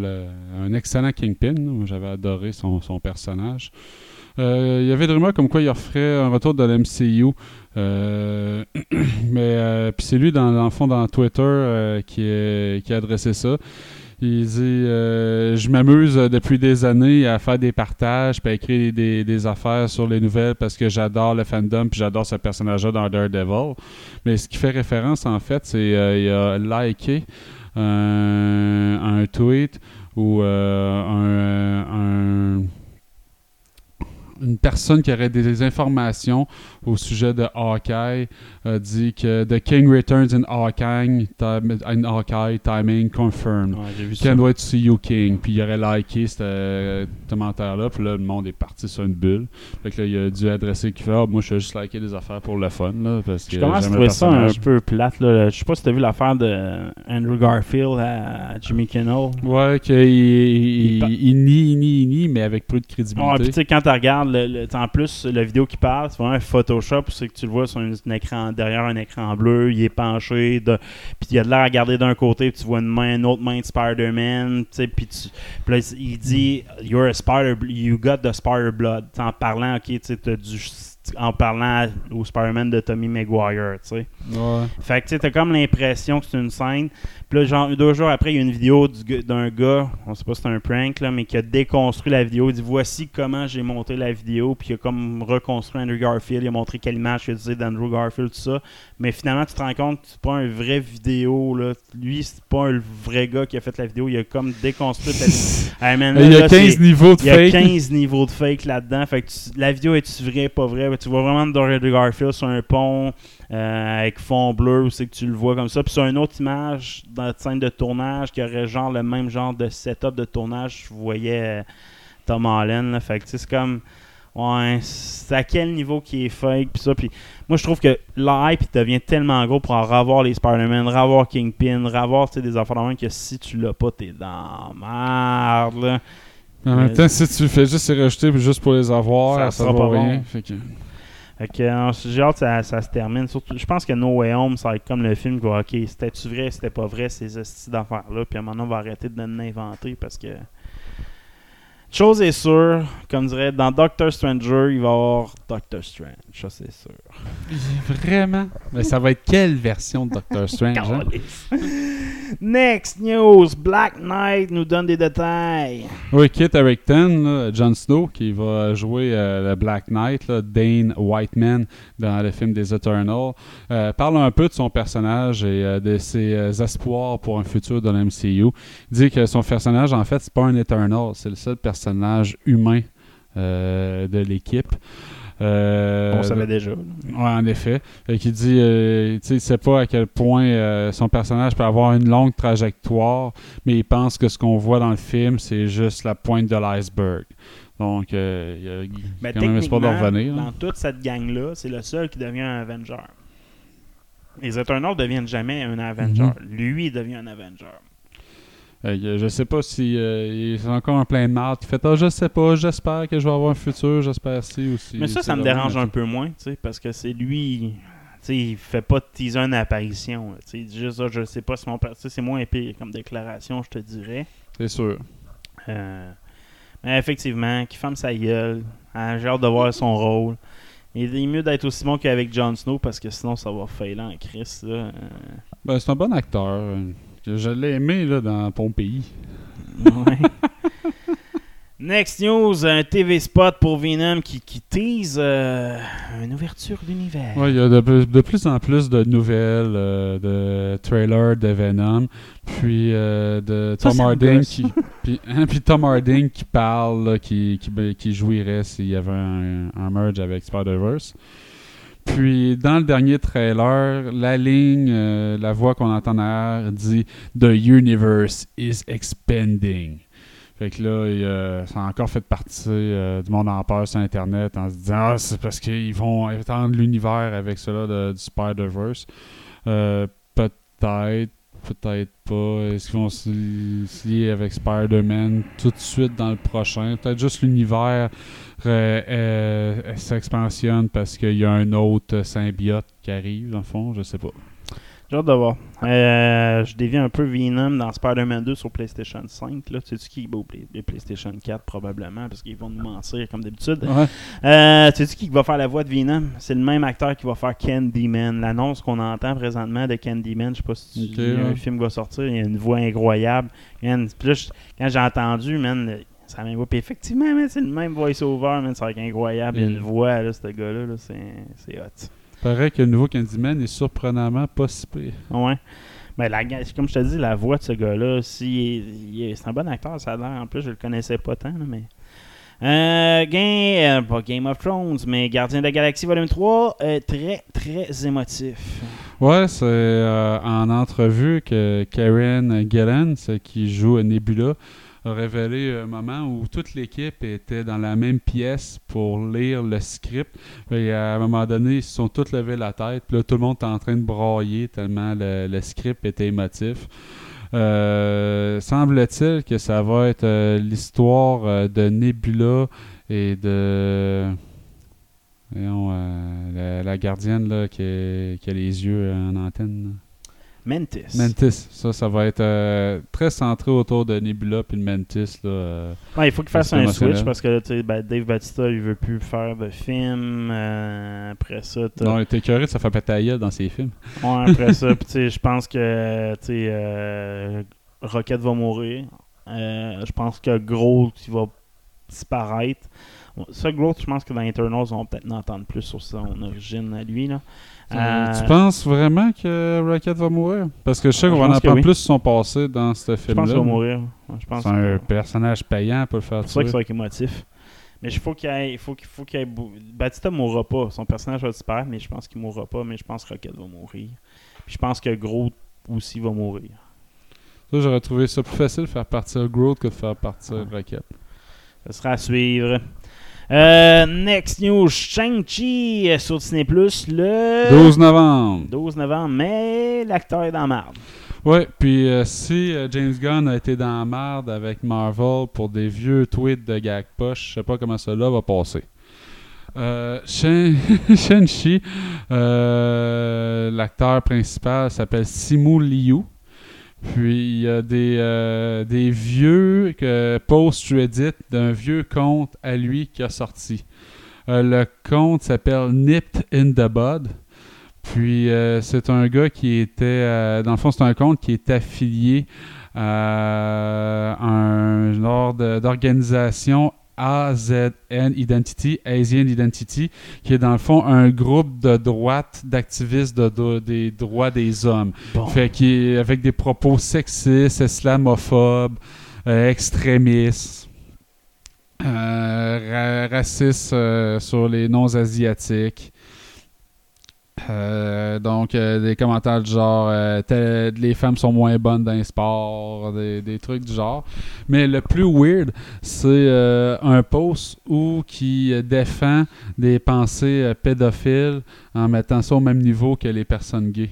un excellent Kingpin. J'avais adoré son, son personnage. Euh, il y avait des rumeurs comme quoi il referait un retour de l'MCU. Euh, [clears throat] mais c'est lui dans, le fond dans Twitter qui, qui a adressé ça. Il dit euh, Je m'amuse euh, depuis des années à faire des partages puis à écrire des, affaires sur les nouvelles parce que j'adore le fandom puis j'adore ce personnage-là dans Daredevil. Mais ce qui fait référence, en fait, c'est euh, il a liké un, un tweet ou euh, un, un, une personne qui aurait des informations au sujet de Hawkeye a dit que The King returns in Hawkeye, time- in Hawkeye timing confirmed. Ouais. Can't wait to see you King. Puis il aurait liké ce euh, commentaire-là. Puis là, le monde est parti sur une bulle. Fait que là, il a dû adresser qu'il fait Ah, Moi, je vais juste liker des affaires pour le fun. Là, parce que Je commence à trouver ça un peu plate. Là. Je sais pas si t'as vu l'affaire de Andrew Garfield à Jimmy Kimmel. Ouais, qu'il il, nie, il nie, il nie, mais avec peu de Ouais, crédibilité. puis tu sais, quand tu regardes, le, le- en plus, la vidéo qui parle, c'est vraiment un Photoshop, c'est que tu le vois sur un, un écran, derrière un écran bleu, il est penché, de, puis il a de l'air à regarder d'un côté, puis tu vois une main, une autre main de Spider-Man, puis tu- puis là, il dit « You're a Spider, you got the Spider Blood », en parlant, ok, tu t'as du en parlant au Spider-Man de Tommy Maguire, tu sais. Ouais. Fait que tu sais, t'as comme l'impression que c'est une scène. Puis là, genre, deux jours après, il y a une vidéo d'un gars, on sait pas si c'est un prank, là, mais qui a déconstruit la vidéo. Il dit Voici comment j'ai monté la vidéo. Puis il a comme reconstruit Andrew Garfield. Il a montré quelle image a utilisée d'Andrew Garfield, tout ça. Mais finalement, tu te rends compte que c'est pas un vrai vidéo. Là. Lui, c'est pas un vrai gars qui a fait la vidéo. Il a comme déconstruit la là, [laughs] il y a là, 15 c'est- niveaux de il y a fake. 15 niveaux de fake là-dedans. Fait que tu- la vidéo est-tu vraie, pas vraie? Tu vois vraiment Andrew Garfield sur un pont euh, avec fond bleu, où c'est que tu le vois comme ça. Puis sur une autre image, dans la scène de tournage, qui aurait genre le même genre de setup de tournage, je voyais euh, Tom Holland. là. Fait que tu sais, c'est comme. Ouais, c'est à quel niveau qui est fake, puis ça. Moi, je trouve que l'hype devient tellement gros pour en revoir les Spider-Man, revoir Kingpin, revoir tu des affaires de même que si tu l'as pas, t'es dans merde. Là. En même Euh, temps, si tu fais juste les rejeter juste pour les avoir, Ça ça, sera pas rien. bon. Fait que- Fait que j'ai ça, se termine. Je pense que No Way Home, ça va être comme le film quoi. Ok, c'était-tu vrai, c'était pas vrai, ces hosties d'affaires-là. Puis à un moment on va arrêter de nous inventer parce que. Chose est sûre, comme dirait, dans Doctor Stranger, il va y avoir Doctor Strange. Ça, c'est sûr. [laughs] Vraiment? Mais ça va être quelle version de Doctor Strange? hein? [laughs] Next news, Black Knight nous donne des détails. Oui, Kit Harington, là, Jon Snow, qui va jouer euh, le Black Knight, là, Dane Whiteman, dans le film des Eternals, euh, parle un peu de son personnage et euh, de ses euh, espoirs pour un futur de l'MCU. Il dit que son personnage, en fait, c'est pas un Eternal, c'est le seul personnage humain euh, de l'équipe. Euh, On savait déjà. Ouais, en effet. Qu'il dit, euh, tu sais, il sait pas à quel point euh, son personnage peut avoir une longue trajectoire, mais il pense que ce qu'on voit dans le film, c'est juste la pointe de l'iceberg. Donc, euh, il y a Mais quand même espoir de revenir. hein. dans toute cette gang-là, c'est le seul qui devient un Avenger. Les Eternals deviennent jamais un Avenger. Mhm. Lui, il devient un Avenger. Euh, je sais pas si euh, il est encore en plein de marde. Il fait ah, je sais pas, j'espère que je vais avoir un futur, j'espère si aussi. Mais ça, ça me dérange un peu moins, tu sais, parce que c'est lui. Tu sais, il fait pas de teaser une apparition. il dit juste, ah, je sais pas si mon sais, C'est moins épais comme déclaration, je te dirais. C'est sûr. Euh, mais effectivement, qu'il ferme sa gueule. hein, J'ai hâte de voir son rôle. Il est mieux d'être aussi bon qu'avec Jon Snow parce que sinon ça va failer en Chris. Là. Euh, Ben, c'est un bon acteur. Que Je l'ai aimé là, dans ton pays. Ouais. [laughs] Next news, un TV spot pour Venom qui, qui tease euh, une ouverture d'univers. Ouais, il y a de, plus- de plus en plus de nouvelles, euh, de trailers de Venom, puis euh, de Tom ça gosse. qui, [laughs] puis, hein, puis Tom Hardy qui parle, là, qui, qui, ben, qui jouirait s'il y avait un, un merge avec Spider-Verse. Puis dans le dernier trailer, la ligne, euh, la voix qu'on entend derrière dit The universe is expanding. Fait que là, euh, ça a encore fait partie euh, du monde en peur sur Internet en se disant Ah, c'est parce qu'ils vont étendre l'univers avec cela de, du Spider-Verse. Peut-être, peut-être pas. Est-ce qu'ils vont se lier avec Spider-Man tout de suite dans le prochain? Peut-être juste l'univers euh, s'expansionne parce qu'il y a un autre symbiote qui arrive, dans le fond, je sais pas. J'ai hâte de voir. Euh, je dévie un peu Venom dans Spider-Man 2 sur PlayStation 5. Là. Tu sais qui va les PlayStation 4 probablement parce qu'ils vont nous mentir comme d'habitude. Ouais. Euh, tu sais qui va faire la voix de Venom? C'est le même acteur qui va faire Candyman. L'annonce qu'on entend présentement de Candyman, je sais pas si tu- Ok, il y a un film va sortir, il y a une voix incroyable. Man, je- quand j'ai entendu, man, ça m'a Puis effectivement, c'est le même voice-over, va être incroyable. Il y a une Mm. voix, là, ce gars-là, là, c'est c'est hot. Paraît que le nouveau Candyman est surprenamment pas si pire. Ouais. Mais la, ga- comme je te dis, la voix de ce gars-là, si, c'est un bon acteur, ça a l'air. En plus, je le connaissais pas tant, là, mais. Euh, game, euh, pas Game of Thrones, mais Gardien de la Galaxie Volume 3, euh, très, très émotif. Ouais, c'est euh, en entrevue que Karen Gillan, qui joue Nebula, a révélé un moment où toute l'équipe était dans la même pièce pour lire le script. Et à un moment donné, ils se sont tous levés la tête. Puis là, tout le monde est en train de brailler tellement le, script était émotif. Euh, Semble-t-il que ça va être euh, l'histoire euh, de Nebula et de. la, gardienne là, qui a les yeux en antenne. Mantis. Mantis, ça, ça va être euh, très centré autour de Nebula puis de Mantis. Là, euh. Ouais, il faut qu'il fasse un switch parce que là, tu sais, ben, Dave Batista, il veut plus faire de film. euh, après ça, t'as- Non, il était curieux, ça fait gueule dans ses films. Ouais, après ça, [laughs] puis je pense que sais, euh, Rocket va mourir. Euh, je pense que Groot il va disparaître. Ça, Groot, je pense que dans Eternals, on va peut-être en entendre plus sur son origine à lui. Là. Euh, Tu penses vraiment que Rocket va mourir? Parce que je sais Je qu'on va en apprendre oui. plus sur son passé dans ce je film-là. pense qu'il va mourir. Je C'est un que- personnage payant pour le faire C'est ça ça va être émotif. Mais il faut qu'il aille. Il faut qu'il faut qu'il Batista mourra pas. Son personnage va disparaître, mais je pense qu'il mourra pas. Mais je pense que Rocket va mourir. Puis je pense que Groot aussi va mourir. Ça, j'aurais trouvé ça plus facile de faire partir Groot que de faire partir Rocket. Ça sera à suivre. Euh, next news, Shang-Chi sur Disney Plus le 12 novembre. 12 novembre, mais l'acteur est dans la marde. Ouais, puis euh, si euh, James Gunn a été dans la merde avec Marvel pour des vieux tweets de gag poche, je sais pas comment cela va passer. Euh, Shang-Chi, [laughs] l'acteur principal s'appelle Simu Liu. Puis il y a des, euh, des vieux que post Reddit d'un vieux compte à lui qui a sorti. Euh, le compte s'appelle Nipped in the Bud. Puis euh, c'est un gars qui était, dans le fond, c'est un compte qui est affilié à un genre d'organisation AZN Identity, Asian Identity, qui est dans le fond un groupe de droite d'activistes de- de- des droits des hommes. Bon. Fait qui est avec des propos sexistes, islamophobes, euh, extrémistes, euh, ra- racistes euh, sur les non-asiatiques. Euh, donc, euh, des commentaires du genre euh, les femmes sont moins bonnes dans les sports, des, des trucs du genre. Mais le plus weird, c'est euh, un post où qui euh, défend des pensées pédophiles en mettant ça au même niveau que les personnes gays.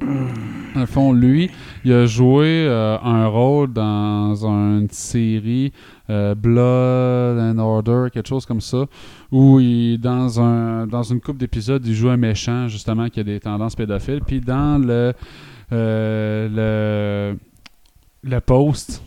Dans fond, lui, il a joué euh, un rôle dans une série euh, Blood and Order, quelque chose comme ça, où il, dans, un, dans une couple d'épisodes, il joue un méchant, justement, qui a des tendances pédophiles. Puis dans le, euh, le, le post,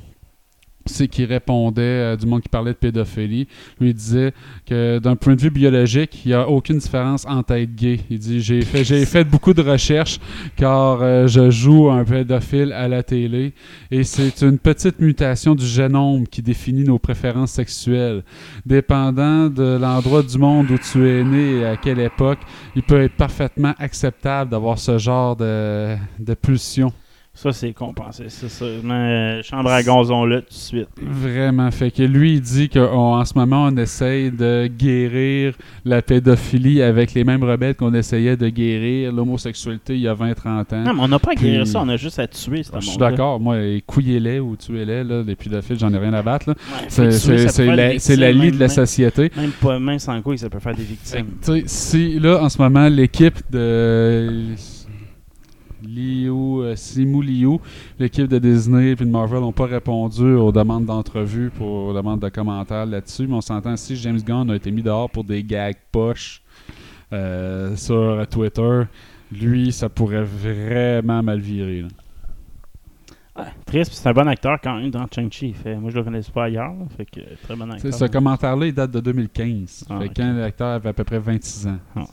c'est qu'il répondait à du monde qui parlait de pédophilie. Lui, il disait que d'un point de vue biologique, il n'y a aucune différence entre être gay. Il dit J'ai fait, j'ai fait beaucoup de recherches car euh, je joue un pédophile à la télé et c'est une petite mutation du génome qui définit nos préférences sexuelles. Dépendant de l'endroit du monde où tu es né et à quelle époque, il peut être parfaitement acceptable d'avoir ce genre de, de pulsion. Ça, c'est compensé. C'est ça. Mais, chambre à gazon là tout de suite. Vraiment. Fait que lui, il dit qu'en ce moment, on essaye de guérir la pédophilie avec les mêmes rebelles qu'on essayait de guérir l'homosexualité il y a 20-30 ans. Non, mais on n'a pas à guérir ça, on a juste à tuer ce Je suis d'accord. Moi, couillez-les ou tuez-les, là, les pédophiles, j'en ai rien à battre. Ouais, C'est la, lie de la société. Même, pas, même sans couilles, ça peut faire des victimes. Tu sais, si là, en ce moment, l'équipe de Liu, euh, Simu Liu, l'équipe de Disney et de Marvel n'ont pas répondu aux demandes d'entrevue, pour aux demandes de commentaires là-dessus, mais on s'entend si James Gunn a été mis dehors pour des gags poches euh, sur Twitter, lui, ça pourrait vraiment mal virer. là. Ouais, triste, c'est un bon acteur quand même dans Chang-Chi. Moi, je le connaissais pas ailleurs. là, fait que très bon acteur. Ce commentaire-là, il date de 2015. Ah, fait quand l'acteur avait à peu près 26 ans. Ah.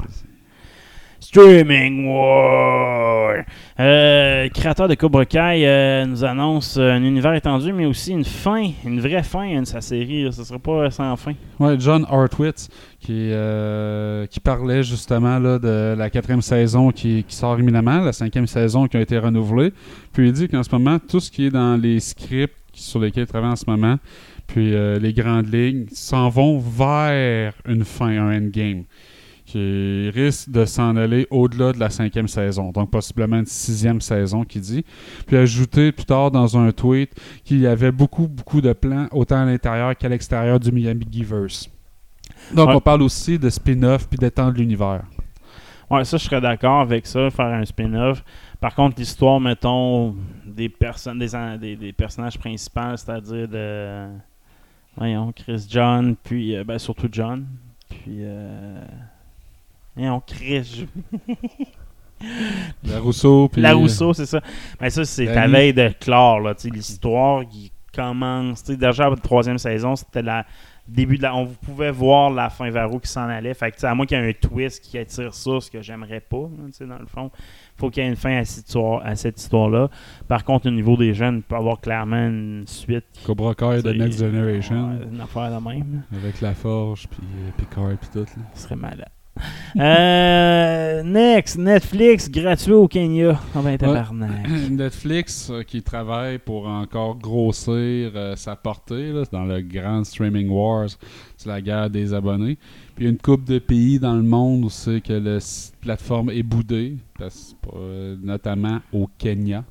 Streaming War! Euh, créateur de Cobra Kai euh, nous annonce un univers étendu, mais aussi une fin, une vraie fin à sa série. Ce sera pas sans fin. Ouais, John Hartwitz qui, euh, parlait justement là, de la quatrième saison qui, sort imminemment, la cinquième saison qui a été renouvelée. Puis il dit qu'en ce moment, tout ce qui est dans les scripts sur lesquels il travaille en ce moment, Puis euh, les grandes ligues s'en vont vers une fin, un endgame, qui risque de s'en aller au-delà de la cinquième saison, donc possiblement une sixième saison qui dit. Puis ajouter plus tard dans un tweet qu'il y avait beaucoup, beaucoup de plans, autant à l'intérieur qu'à l'extérieur du Miami Givers. Donc Ouais. on parle aussi de spin-off puis d'étendre l'univers. Ouais, ça, je serais d'accord avec ça, faire un spin-off. Par contre, l'histoire, mettons, des personnes, des, des, des personnages principaux, c'est-à-dire de. Voyons, Chris John, puis. euh, ben, surtout John. Puis. Euh, voyons, Chris. La [laughs] Rousseau, puis La Rousseau, c'est ça. Mais ça, c'est à veille de clore, l'histoire qui commence. Déjà, la troisième saison, c'était la début de la. On pouvait voir la fin vers où qui s'en allait. Fait que, tu sais, à moins qu'il y ait un twist qui attire ça, ce que j'aimerais pas, sais, dans le fond. faut qu'il y ait une fin à cette histoire- à cette histoire-là. Par contre, au niveau des jeunes, il peut y avoir clairement une suite. Cobra Kai de Next Generation, une affaire de même. avec La Forge, puis euh, Picard, puis tout. là. Ce serait malade. Euh, next, Netflix gratuit au Kenya. Ah ben, tabarnak. [clears throat] Netflix euh, qui travaille pour encore grossir euh, sa portée là, dans le grand streaming wars, c'est la guerre des abonnés. Puis il y a une coupe de pays dans le monde où c'est que la plateforme est boudée, parce, notamment au Kenya.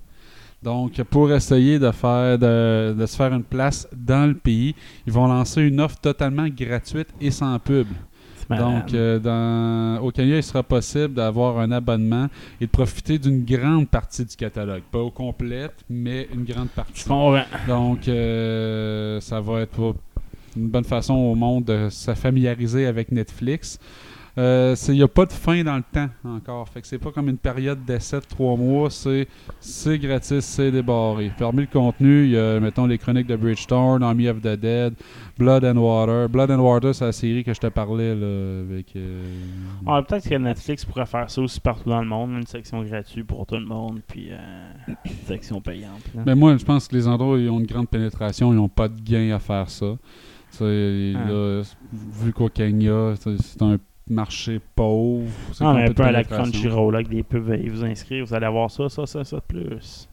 Donc, pour essayer de faire de, de se faire une place dans le pays, ils vont lancer une offre totalement gratuite et sans pub. Donc, euh, dans, au Kenya, il sera possible d'avoir un abonnement et de profiter d'une grande partie du catalogue. Pas au complète, mais une grande partie. Je comprends. Donc, euh, ça va être une bonne façon au monde de se familiariser avec Netflix. Euh, Il n'y a pas de fin dans le temps encore. Fait que c'est pas comme une période d'essai de trois mois. C'est c'est gratis, c'est débarré. Parmi le contenu, il y a, mettons, les chroniques de Bridgestone, Army of the Dead, Blood and Water. Blood and Water, c'est la série que je te parlais là, avec. euh, peut-être que Netflix pourrait faire ça aussi partout dans le monde, une section gratuite pour tout le monde, puis euh, une section payante. là. Mais moi, je pense que les endroits ils ont une grande pénétration, ils n'ont pas de gain à faire ça. Ah. là, vu qu'au Kenya, c'est c'est un marché pauvre. c'est Ah, mais un peu à la. Crunchyroll, avec des pubs, veuillez vous inscrire, vous allez avoir ça, ça, ça, ça de plus.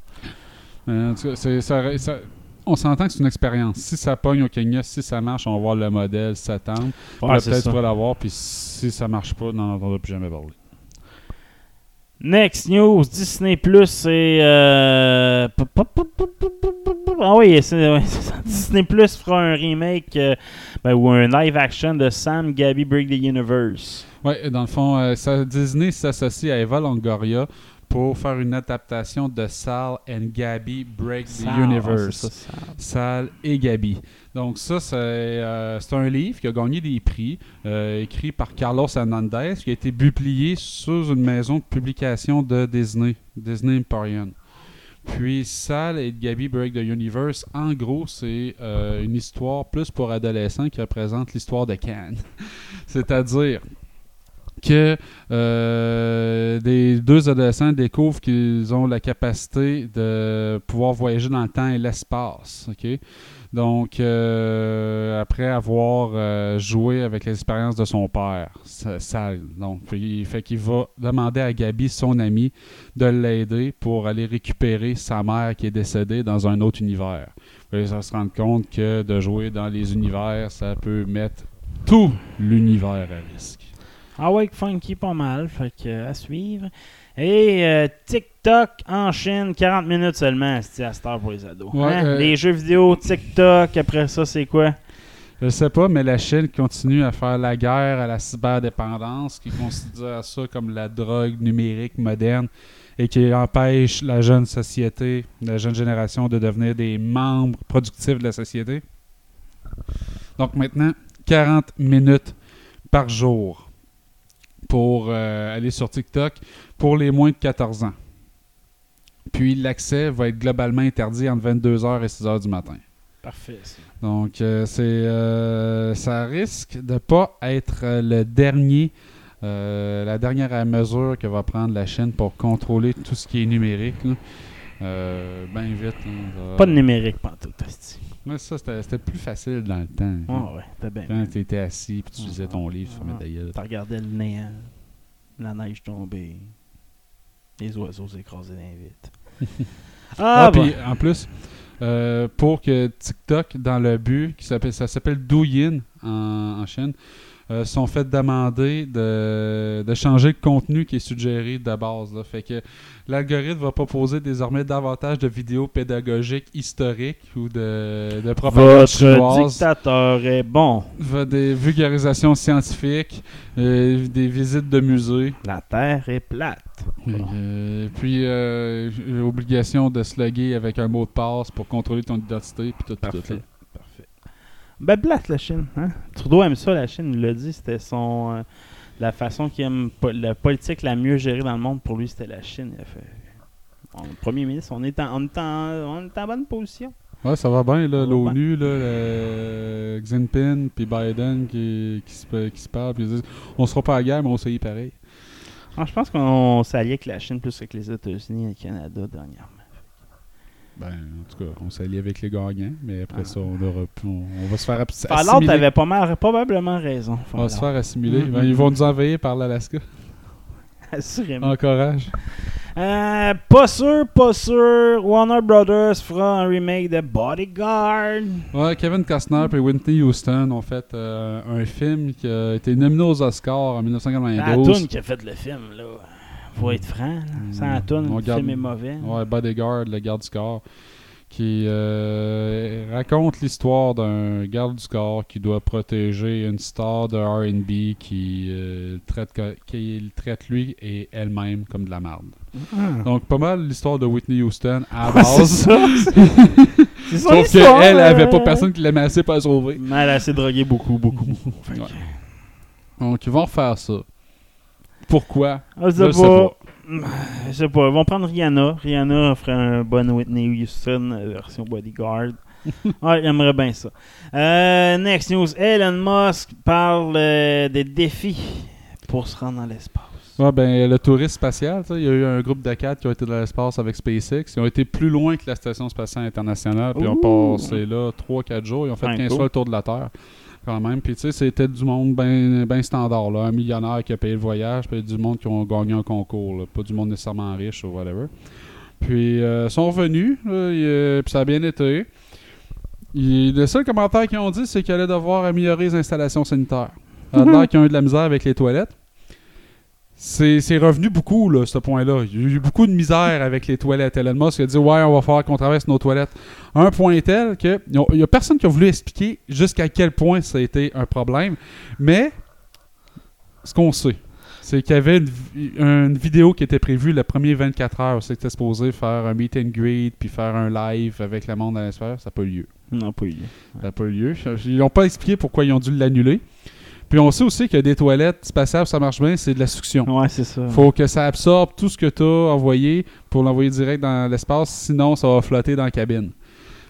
Mais en tout cas, c'est- ça- ça- on s'entend que c'est une expérience. Si ça pogne au Kenya, si ça marche, on va voir le modèle, si ça tente. Puis Ouais, peut-être vas l'avoir, puis si ça marche pas, on n'en entendra plus jamais parler. Next news, Disney Plus, c'est. Euh... Ah oui, ouais, ça. [laughs] Disney Plus fera un remake euh, ben, ou un live action de Sam Gabby Break the Universe. Ouais, dans le fond, euh, ça- Disney s'associe à Eva Longoria pour faire une adaptation de Sal and Gabby Break the Sal, Universe. Sal. Et Gabi. Donc ça, c'est euh, un livre qui a gagné des prix, euh, écrit par Carlos Hernandez, qui a été publié sur une maison de publication de Disney, Disney Emporium. Puis Sal et Gabi Break the Universe, en gros, c'est euh, une histoire plus pour adolescents qui représente l'histoire de Cannes. [laughs] C'est-à-dire que euh, des deux adolescents découvrent qu'ils ont la capacité de pouvoir voyager dans le temps et l'espace. ok? Donc, euh, après avoir euh, joué avec l'expérience de son père, Sa- Sal, donc, il fait qu'il va demander à Gabi, son ami, de l'aider pour aller récupérer sa mère qui est décédée dans un autre univers. Puis, ça se rend compte que de jouer dans les univers, ça peut mettre tout l'univers à risque. Ah ouais, funky pas mal, fait que à suivre. Et euh, TikTok en Chine, 40 minutes seulement, c'est à cette heure pour les ados. Ouais, Hein? euh, Les jeux vidéo, TikTok, après ça, c'est quoi? Je sais pas, mais la Chine continue à faire la guerre à la cyberdépendance, qui considère ça comme la drogue numérique moderne et qui empêche la jeune société, la jeune génération de devenir des membres productifs de la société. Donc maintenant, 40 minutes par jour pour euh, aller sur TikTok pour les moins de 14 ans. Puis l'accès va être globalement interdit entre 22h et 6h du matin. Parfait, ça. Donc, euh, c'est, euh, ça risque de pas être le dernier, euh, la dernière mesure que va prendre la Chine pour contrôler tout ce qui est numérique. là. Euh, ben vite. là, ça- Pas de numérique, pas tout, Ouais, ça, c'était, c'était plus facile dans le temps. Ah ouais, t'as bien. Quand tu étais assis puis tu lisais ton livre, tu fermais Ah. ta gueule. T'as regardé le néant, la neige tomber, les oiseaux s'écraser dans vitres. [laughs] Ah, Ah, bah. puis en plus, euh, pour que TikTok, dans le but, qui s'appelle, ça s'appelle Douyin en, en Chine, euh, sont fait d'amender de, de changer le contenu qui est suggéré de base. Là. Fait que l'algorithme va proposer désormais davantage de vidéos pédagogiques historiques ou de, de propagande Votre dictateur est bon. Des vulgarisations scientifiques, euh, des visites de musées. La terre est plate. Euh, puis, euh, obligation de se loguer avec un mot de passe pour contrôler ton identité. Puis tout, puis tout, Parfait. Ben, plate, la Chine. Hein? Trudeau aime ça, la Chine. Il l'a dit. C'était son. euh, la façon qu'il aime. po- La politique la mieux gérée dans le monde, pour lui, c'était la Chine. Il a fait. Bon, premier ministre, on est en, on est en, on est en bonne position. Ouais, ça va bien, l'ONU, là, le Xi Jinping, puis Biden qui, qui, se, qui se parlent, puis ils disent on sera pas à la guerre, mais on s'est pareil. Ah, je pense qu'on s'allie avec la Chine plus que les États-Unis et le Canada dernièrement. Ben, en tout cas, on s'allie avec les gagnants, mais après Ah. ça, on, aura, on, on va se faire assimiler. avait pas mal, probablement raison. On va se faire assimiler. Mhm. Ben, ils vont nous envahir par l'Alaska. [laughs] Assurément. Encourage. Euh, pas sûr, pas sûr. Warner Brothers fera un remake de Bodyguard. Ouais, Kevin Costner et Whitney Houston ont fait euh, un film qui a été nominé aux Oscars en C'est la 1992. toune qui a fait le film, là. Faut être franc. Sans Mm. toune, On le garde- film est mauvais. Ouais, Bodyguard, le garde du corps, qui euh, raconte l'histoire d'un garde du corps qui doit protéger une star de R&B qui, euh, traite, qui traite lui et elle-même comme de la merde. Donc, pas mal l'histoire de Whitney Houston à [laughs] la Ah, base. ça. C'est [laughs] Sauf qu'elle, elle avait pas personne qui l'aimait assez pour la sauver. Mais elle a assez drogué beaucoup, beaucoup, Ouais. Donc, ils vont refaire ça. Pourquoi? Ah, je sais pas. pas. Je sais pas. Ils vont prendre Rihanna. Rihanna ferait un bon Whitney Houston euh, version bodyguard. [laughs] ouais, j'aimerais bien ça. Euh, next news. Elon Musk parle euh, des défis pour se rendre dans l'espace. Ouais, ben, le tourisme spatial, il y a eu un groupe de quatre qui ont été dans l'espace avec SpaceX. Ils ont été plus loin que la Station spatiale internationale, puis ils ont passé là 3-4 jours. Ils ont fait Ouais, 15 cool. fois le tour de la Terre, quand même. Puis, tu sais, c'était du monde bien standard, là. Un millionnaire qui a payé le voyage, puis du monde qui ont gagné un concours, là. Pas du monde nécessairement riche ou whatever. Puis, euh, ils sont revenus, là, et, euh, puis ça a bien été. Et le seul commentaire qu'ils ont dit, c'est qu'ils allaient devoir améliorer les installations sanitaires. [laughs] Ça a l'air qu'ils ont eu de la misère avec les toilettes. C'est revenu beaucoup, là, ce point-là. Il y a eu beaucoup de misère avec les toilettes. Elon Musk a dit Ouais, on va falloir qu'on traverse nos toilettes. Un point tel que il n'y a personne qui a voulu expliquer jusqu'à quel point ça a été un problème. Mais ce qu'on sait, c'est qu'il y avait une, vi- une vidéo qui était prévue le premier 24 heures. C'était supposé faire un meet and greet puis faire un live avec le monde à l'espace. Ça n'a pas eu lieu. Non, pas eu. Ça n'a pas eu lieu. Ils n'ont pas expliqué pourquoi ils ont dû l'annuler. Puis on sait aussi que des toilettes spatiales, ça marche bien, c'est de la succión. Ouais, c'est ça. faut que ça absorbe tout ce que tu as envoyé pour l'envoyer direct dans l'espace, sinon ça va flotter dans la cabine.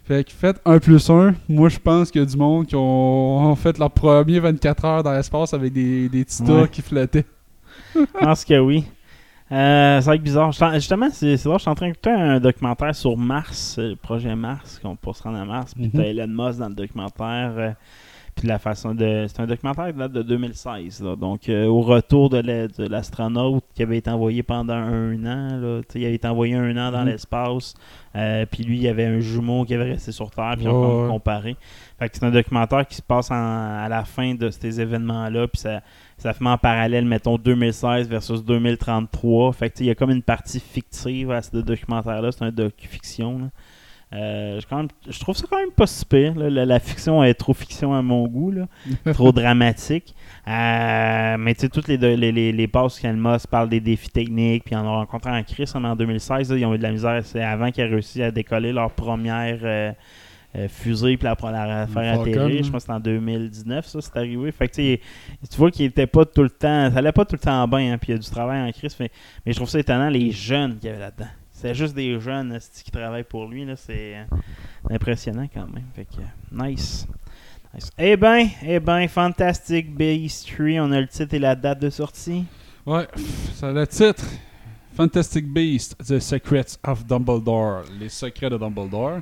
Fait que faites 1 plus 1. Moi, je pense qu'il y a du monde qui ont, fait leur premier 24 heures dans l'espace avec des, des petits tas Ouais. qui flottaient. Je pense que oui. Euh, ça va être bizarre. Justement, c'est drôle, je suis en train d'écouter un documentaire sur Mars, euh, le projet Mars, qu'on peut se rendre à Mars. Puis Mhm. t'as Elon Musk dans le documentaire. euh, puis la façon de. C'est un documentaire qui date de 2016. là. donc, euh, au retour de la- de l'astronaute qui avait été envoyé pendant un an. Là, il avait été envoyé un an dans Mhm. l'espace. euh, puis lui, il y avait un jumeau qui avait resté sur Terre. Puis Ouais, on peut comparer. Fait que c'est un documentaire qui se passe en- à la fin de ces événements-là. Puis ça, ça fait en parallèle, mettons, 2016 versus 2033. Fait que il y a comme une partie fictive à ce documentaire-là. C'est un docu-fiction. Euh, je, quand même- je trouve ça quand même pas si pire. là. La, la fiction est trop fiction à mon goût. là. [laughs] trop dramatique. Euh, mais tu sais, toutes les, les, les, les passes qu'Elon Musk parle des défis techniques, puis on a rencontré en Chris en 2016, là, ils ont eu de la misère. C'est avant qu'ils aient réussi à décoller leur première euh, fusée, puis la, la, faire atterrir. hein. Je pense que c'était en 2019, ça, c'est arrivé. Fait que tu vois qu'il était pas tout le temps, ça allait pas tout le temps bien, hein, puis il y a du travail en Chris. Mais, mais je trouve ça étonnant, les jeunes qu'il y avait là-dedans. C'est juste des jeunes qui travaillent pour lui, c'est euh, impressionnant quand même. Nice. Nice. Eh ben, eh ben, Fantastic Beasts 3, on a le titre et la date de sortie. Ouais, c'est le titre Fantastic Beasts, The Secrets of Dumbledore. Les secrets de Dumbledore.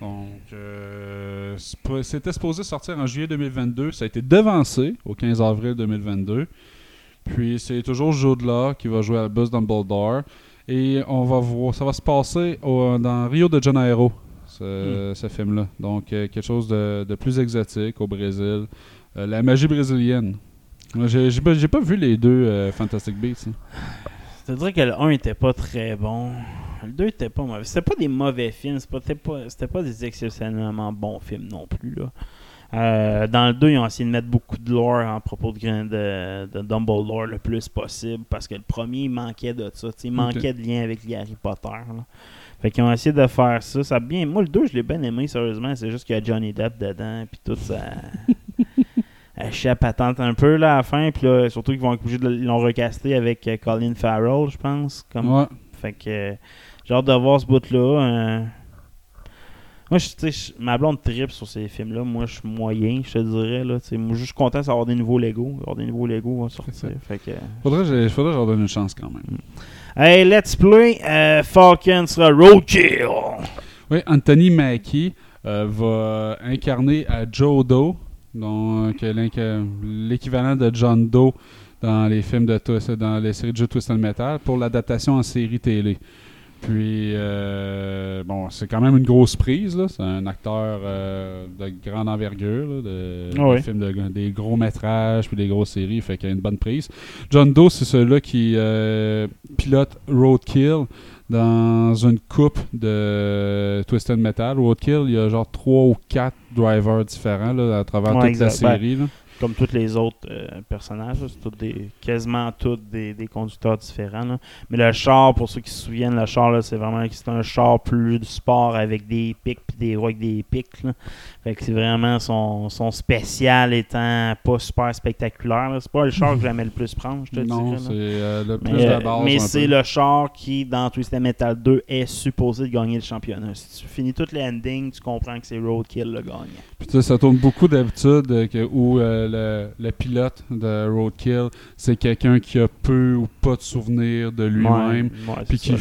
Donc, euh, c'était supposé sortir en juillet 2022. Ça a été devancé au 15 avril 2022. Puis, c'est toujours Jude qui va jouer à Buzz Dumbledore. Et on va voir, ça va se passer au- dans Rio de Janeiro. ce, ce film-là. Donc, euh, quelque chose de, de plus exotique au Brésil. Euh, la magie brésilienne. J'ai j'ai pas, j'ai pas vu les deux euh, Fantastic Beasts. hein. Dirais que le 1 était pas très bon. Le 2 était pas mauvais. C'était pas des mauvais films, c'était pas, c'était pas des exceptionnellement bons films non plus. Là. Euh, dans le 2, ils ont essayé de mettre beaucoup de lore en propos de, Grand- de, de Dumbledore le plus possible parce que le premier, il manquait de ça. Il manquait de lien avec les Harry Potter. là. Fait qu'ils ont essayé de faire ça. ça bien... Moi, le 2, je l'ai bien aimé, sérieusement. C'est juste qu'il y a Johnny Depp dedans, puis tout ça. [laughs] Patente un peu là, à la fin, puis là, surtout qu'ils vont être obligés de l'ont recasté avec euh, Colin Farrell, je pense. Comme... Ouais. Fait que j'ai hâte de voir ce bout-là. euh. Moi, je- je- ma blonde tripe sur ces films-là. Moi, je suis moyen, je te dirais. Là. Moi, je suis juste content d'avoir des nouveaux Lego. Avoir des nouveaux Lego vont sortir. Fait que, euh, Faudrait, que je leur donne une chance quand même. Hey, let's play. euh, Falcon sera Roadkill. Oui, Anthony Mackie euh, va incarner à Joe Doe, donc l'équivalent de John Doe dans les films de Twist- dans les séries de jeux Twisted Metal pour l'adaptation en série télé. Puis euh, bon, c'est quand même une grosse prise là. C'est un acteur euh, de grande envergure, là, de, Ah ouais. des films de- des gros métrages puis des grosses séries, fait qu'il y a une bonne prise. John Doe, c'est celui-là qui euh, pilote Roadkill dans une coupe de Twisted Metal. Roadkill, il y a genre trois ou quatre drivers différents là, à travers Ouais, toute la exact. Ben, série. là. Comme tous les autres euh, personnages, c'est tous des, quasiment tous des, des conducteurs différents. Mais le char, pour ceux qui se souviennent, le char, c'est vraiment un char plus de sport avec des pics puis des roues avec des pics. Fait que c'est vraiment son, son spécial étant pas super spectaculaire. C'est pas le char que j'aimais le plus prendre, je te Non, dirais. là. c'est euh, le plus Mais, de base. mais c'est le char qui, dans Twisted Metal 2, est supposé de gagner le championnat. Si tu finis toutes les endings, tu comprends que c'est Roadkill le gagnant. Puis tu sais, ça tourne beaucoup d'habitude euh, où euh, le, le pilote de Roadkill, c'est quelqu'un qui a peu ou pas de souvenirs de lui-même. Ouais, ouais, qui,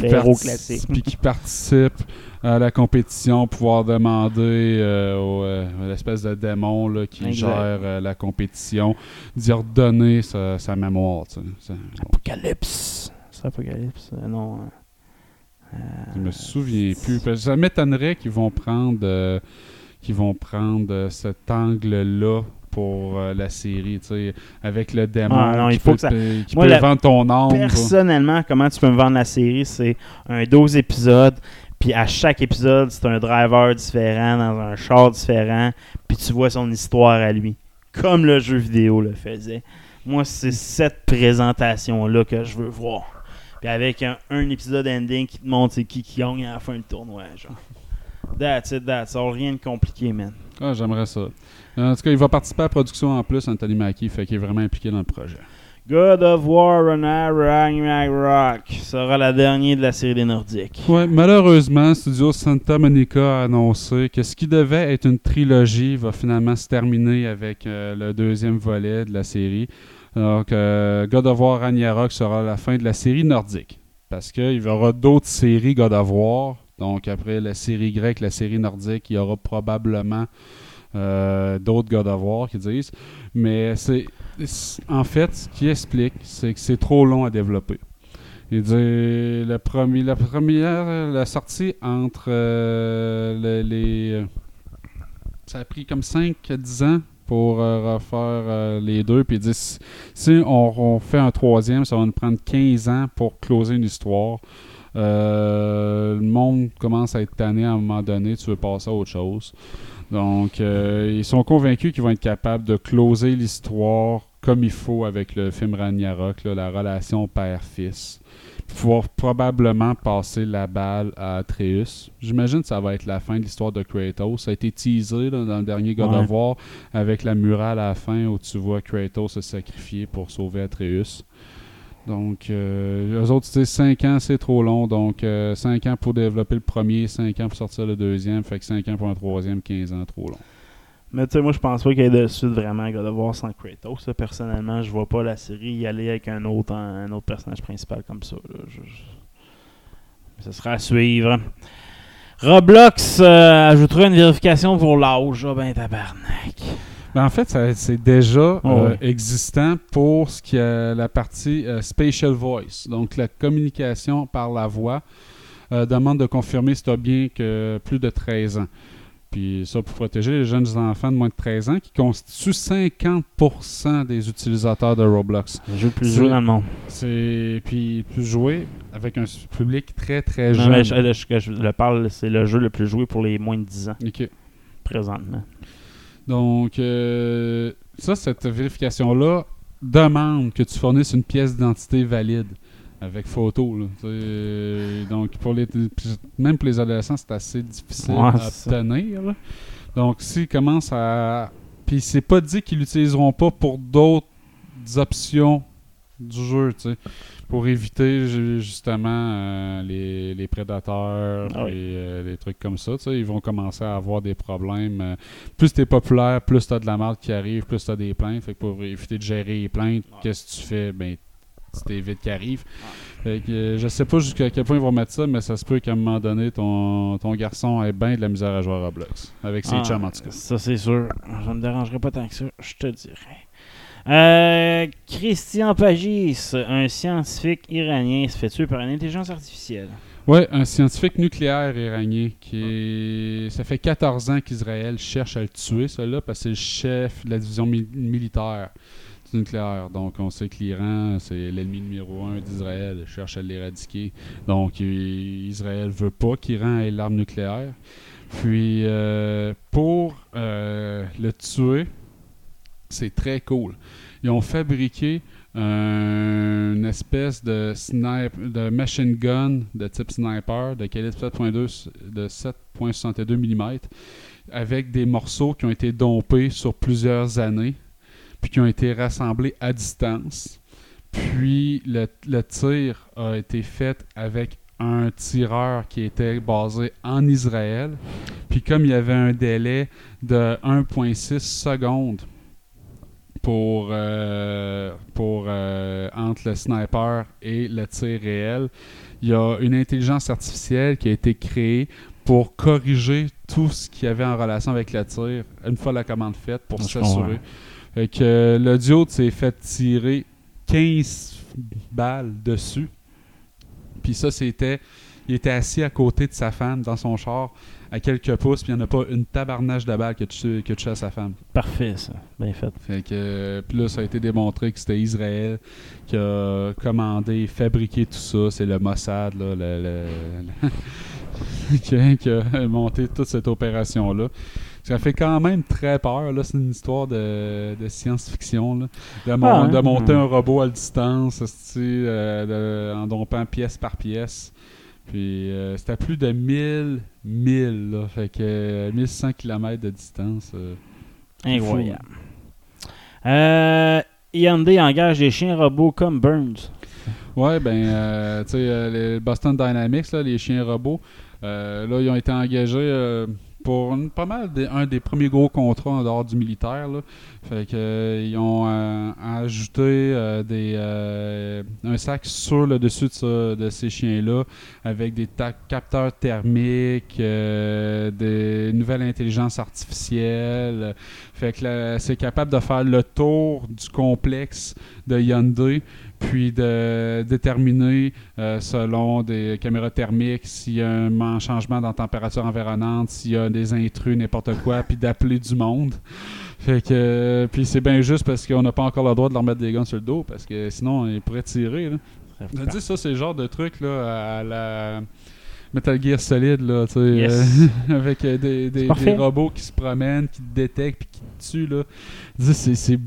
puis qui participe à la compétition, pouvoir demander euh, au, euh, à l'espèce de démon là, qui Exact. gère euh, la compétition, d'y redonner sa, sa mémoire. tu sais. Ça- Apocalypse. C'est Apocalypse, euh, non. euh, Je me souviens plus. Parce que Ça m'étonnerait qu'ils vont prendre, euh, qu'ils vont prendre euh, cet angle-là pour euh, la série, tu sais, avec le démon Ah, non, qui il faut peut, que ça- qui Moi, peut la- vendre ton âme. Personnellement, comment tu peux me vendre la série C'est un 12 épisodes, puis à chaque épisode, c'est un driver différent, dans un char différent, puis tu vois son histoire à lui. Comme le jeu vidéo le faisait. Moi, c'est cette présentation-là que je veux voir. Puis avec un, épisode ending qui te montre c'est qui qui gagne à la fin du tournoi, genre. That's it, that's all. Rien de compliqué, man. Ah, j'aimerais ça. En tout cas, il va participer à la production en plus, Anthony Mackie, fait qu'il est vraiment impliqué dans le projet. God of War Ragnarok sera la dernière de la série des Nordiques. Ouais, malheureusement, Studio Santa Monica a annoncé que ce qui devait être une trilogie va finalement se terminer avec euh, le deuxième volet de la série. Que euh, God of War Ragnarok sera la fin de la série nordique. Parce qu'il y aura d'autres séries God of War. Donc après la série grecque, la série nordique, il y aura probablement d'autres God of War qui disent. Mais c'est en fait, ce qui explique, c'est que c'est trop long à développer. Il dit le premier, la première, la sortie entre euh, le- les. euh, ça a pris comme 5 à 10 ans pour euh, refaire euh, les deux. Puis il dit si, on, fait un troisième, ça va nous prendre 15 ans pour closer une histoire. Euh, le monde commence à être tanné à un moment donné, tu veux passer à autre chose. Donc, euh, ils sont convaincus qu'ils vont être capables de closer l'histoire comme il faut avec le film Ragnarok, là, la relation père-fils. Pouvoir probablement passer la balle à Atreus. J'imagine que ça va être la fin de l'histoire de Kratos. Ça a été teasé là, dans le dernier God Ouais. of War avec la murale à la fin où tu vois Kratos se sacrifier pour sauver Atreus. Donc, euh, eux autres, tu sais, 5 ans, c'est trop long. Donc, 5 ans pour développer le premier, 5 ans pour sortir le deuxième. Fait que 5 ans pour un troisième, 15 ans, trop long. Mais tu sais, moi, je pense pas qu'il y ait de suite vraiment God of War sans Kratos. Personnellement, je vois pas la série y aller avec un autre, un autre personnage principal comme ça. là. Ce sera à suivre. Roblox euh, une vérification pour l'âge. Ah ben tabarnak. Ben, en fait, c'est déjà Oh, euh, existant pour ce qui est la partie euh, Spatial Voice, donc la communication par la voix. euh, demande de confirmer si tu as bien que plus de 13 ans. Puis ça, pour protéger les jeunes enfants de moins de 13 ans qui constituent 50% des utilisateurs de Roblox. Le jeu le plus joué dans le monde. C'est puis plus joué avec un public très très Non, jeune. mais je, le- je- je le parle, c'est le jeu le plus joué pour les moins de 10 ans, Ok. présentement. Donc, euh, ça, cette vérification-là demande que tu fournisses une pièce d'identité valide avec photo. là. Euh, donc, pour les, même pour les adolescents, c'est assez difficile Ouais, à obtenir. là. Donc, s'ils commencent à. Puis, c'est pas dit qu'ils l'utiliseront pas pour d'autres options du jeu, tu sais, pour éviter ju- justement euh, les, les prédateurs Ah oui. et euh, les trucs comme ça. tu sais, Ils vont commencer à avoir des problèmes. euh, plus t'es populaire, plus t'as de la merde qui arrive, plus t'as des plaintes. Fait que pour éviter de gérer les plaintes, qu'est-ce que tu fais? Ben, tu t'évites qui arrive. Fait que, euh, je sais pas jusqu'à quel point ils vont mettre ça, mais ça se peut qu'à un moment donné, ton, ton garçon ait bien de la misère à jouer à Roblox. Avec ses Ah, chums, en tout cas. Ça, c'est sûr. Ça me dérangerait pas tant que ça, je te dirais. Euh, Christian Pagis, un scientifique iranien, se fait tuer par une intelligence artificielle. Ouais, un scientifique nucléaire iranien qui est... Ça fait 14 ans qu'Israël cherche à le tuer, celui-là, parce que c'est le chef de la division mi- militaire du nucléaire. Donc, on sait que l'Iran, c'est l'ennemi numéro un d'Israël, cherche à l'éradiquer. Donc, Israël veut pas qu'Iran ait l'arme nucléaire. Puis, euh, pour euh, le tuer, c'est très cool. Ils ont fabriqué un- une espèce de snipe, de machine gun de type sniper de calibre 7.2 de 7.62 mm avec des morceaux qui ont été dompés sur plusieurs années puis qui ont été rassemblés à distance. Puis le, le tir a été fait avec un tireur qui était basé en Israël. Puis comme il y avait un délai de 1.6 secondes pour, euh, pour euh, entre le sniper et le tir réel, il y a une intelligence artificielle qui a été créée pour corriger tout ce qu'il y avait en relation avec le tir une fois la commande faite pour s'assurer. que le duo s'est fait tirer 15 balles dessus. Puis ça, c'était. Il était assis à côté de sa femme dans son char à quelques pouces, puis il n'y en a pas une tabarnage de balles que tu que tu à sa femme. Parfait, ça. Bien fait. Fait que, puis là, ça a été démontré que c'était Israël qui a commandé, fabriqué tout ça. C'est le Mossad, là, le, le- le- [laughs] qui, a, monté toute cette opération-là. Ça fait quand même très peur. Là, c'est une histoire de, de science-fiction. là. De, mon- Ah, hein? de monter Hmm. un robot à distance, euh, de- en dompant pièce par pièce. Puis euh, c'était à plus de 1000 1000, là. Fait que euh, 1100 km de distance. euh, Incroyable. Euh, Hyundai engage des chiens robots comme Burns. Ouais, ben, euh, tu sais, euh, les Boston Dynamics, là, les chiens robots, euh, là, ils ont été engagés euh, pour pas mal un des premiers gros contrats en dehors du militaire. Là. Fait que, euh, ils ont euh, ajouté euh, des, un sac sur le dessus de, ces chiens-là avec des capteurs thermiques, des nouvelles intelligences artificielles. Fait que c'est capable de faire le tour du complexe de Hyundai puis de déterminer euh, selon des caméras thermiques s'il y a un changement dans la température environnante, s'il y a des intrus, n'importe quoi, puis d'appeler du monde. Fait que euh, puis c'est bien juste parce qu'on n'a pas encore le droit de leur mettre des guns sur le dos parce que sinon ils pourraient tirer. Là. Je dis ça, c'est le genre de truc là à la Metal Gear Solid là, tu sais, Yes. euh, [laughs] avec euh, des, des- parfait. des robots qui se promènent, qui te détectent puis qui te tuent là. C'est c'est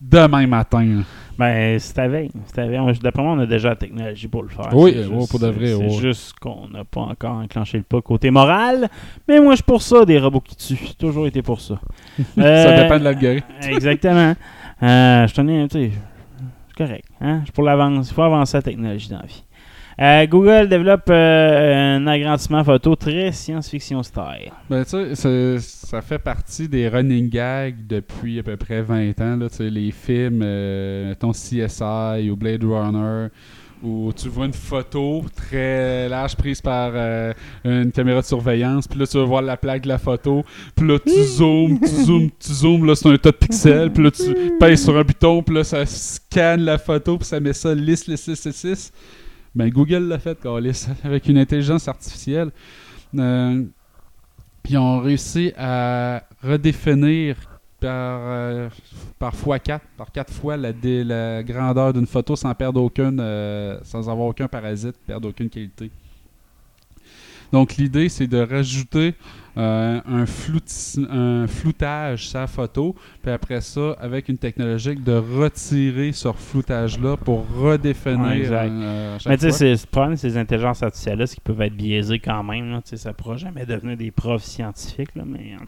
demain matin. Ben, c'est à veille. D'après moi, on a déjà la technologie pour le faire. Oui, ouais, pour de vrai, C'est ouais. juste qu'on n'a pas encore enclenché le pas côté moral. Mais moi, je suis pour ça, des robots qui tuent. J'ai toujours été pour ça. [laughs] Ça Euh, dépend de l'algorithme. [laughs] Exactement. Euh, je tenais, tu sais, c'est correct. Hein? Je suis pour l'avance. Il faut avancer la technologie dans la vie. Euh, Google développe euh, un agrandissement photo très science-fiction style. Ben, tu sais, ça fait partie des running gags depuis à peu près 20 ans. Là, les films, euh, mettons CSI ou Blade Runner, où tu vois une photo très large prise par euh, une caméra de surveillance, puis là, tu vas voir la plaque de la photo, puis là, tu [laughs] zoomes, tu zoomes, tu zoomes, là, c'est un tas de pixels, puis là, tu pèses sur un bouton, puis là, ça scanne la photo, puis ça met ça lisse, lisse, lisse, lisse. Ben, Google l'a fait, câlisse, [laughs] avec une intelligence artificielle. Euh, ils ont réussi à redéfinir par, euh, par fois 4, par 4 fois la, la grandeur d'une photo sans perdre aucune, euh, sans avoir aucun parasite, perdre aucune qualité. Donc l'idée c'est de rajouter euh, un, flouti- un floutage la photo, puis après ça, avec une technologie, de retirer ce floutage-là pour redéfinir. Ouais, exact. euh, Mais tu sais, le problème ces intelligences artificielles-là, c'est qu'ils peuvent être biaisés quand même. Là, ça ne pourra jamais devenir des profs scientifiques, là, mais, euh,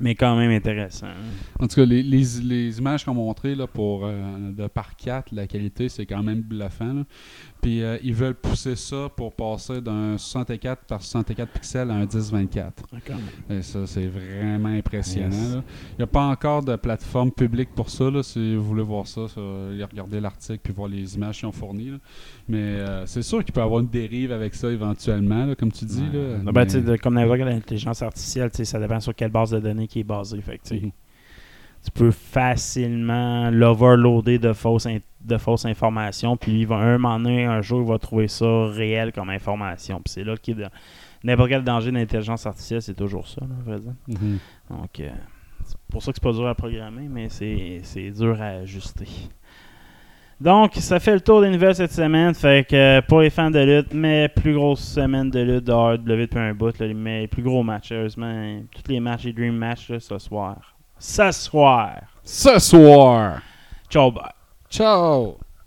mais quand même intéressant. hein. En tout cas, les, les, les images qu'on a montrées là, pour, euh, de par 4, la qualité, c'est quand même bluffant. là. Puis euh, ils veulent pousser ça pour passer d'un 64 par 64 pixels à un 1024. Ah, quand même. Et ça, c'est vraiment impressionnant. Yes. là. Il n'y a pas encore de plateforme publique pour ça. là. si vous voulez voir ça, ça, regardez l'article puis voir les images qu'ils ont fournies. là. Mais euh, c'est sûr qu'il peut y avoir une dérive avec ça éventuellement, là, comme tu dis. Ouais. Là. Ben, Mais- tu sais, de- comme n'importe quelle intelligence artificielle, ça dépend sur quelle base de données qui est basée. Fait Mhm. tu peux facilement l'overloader de fausses, de fausses informations. Puis il va, un moment donné, un jour, il va trouver ça réel comme information. Puis c'est là qu'il de- n'importe quel danger d'intelligence artificielle, c'est toujours ça, là, vrai. Mhm. Donc, euh, c'est pour ça que c'est pas dur à programmer, mais c'est c'est dur à ajuster. Donc, ça fait le tour des nouvelles cette semaine. Fait que pour les fans de lutte, mais plus grosse semaine de lutte de AEW depuis un bout, là, mais les plus gros matchs, sérieusement. Tous les matchs, les Dream Match là, ce soir. Ce soir. Ce soir! Ciao, bye. Ciao!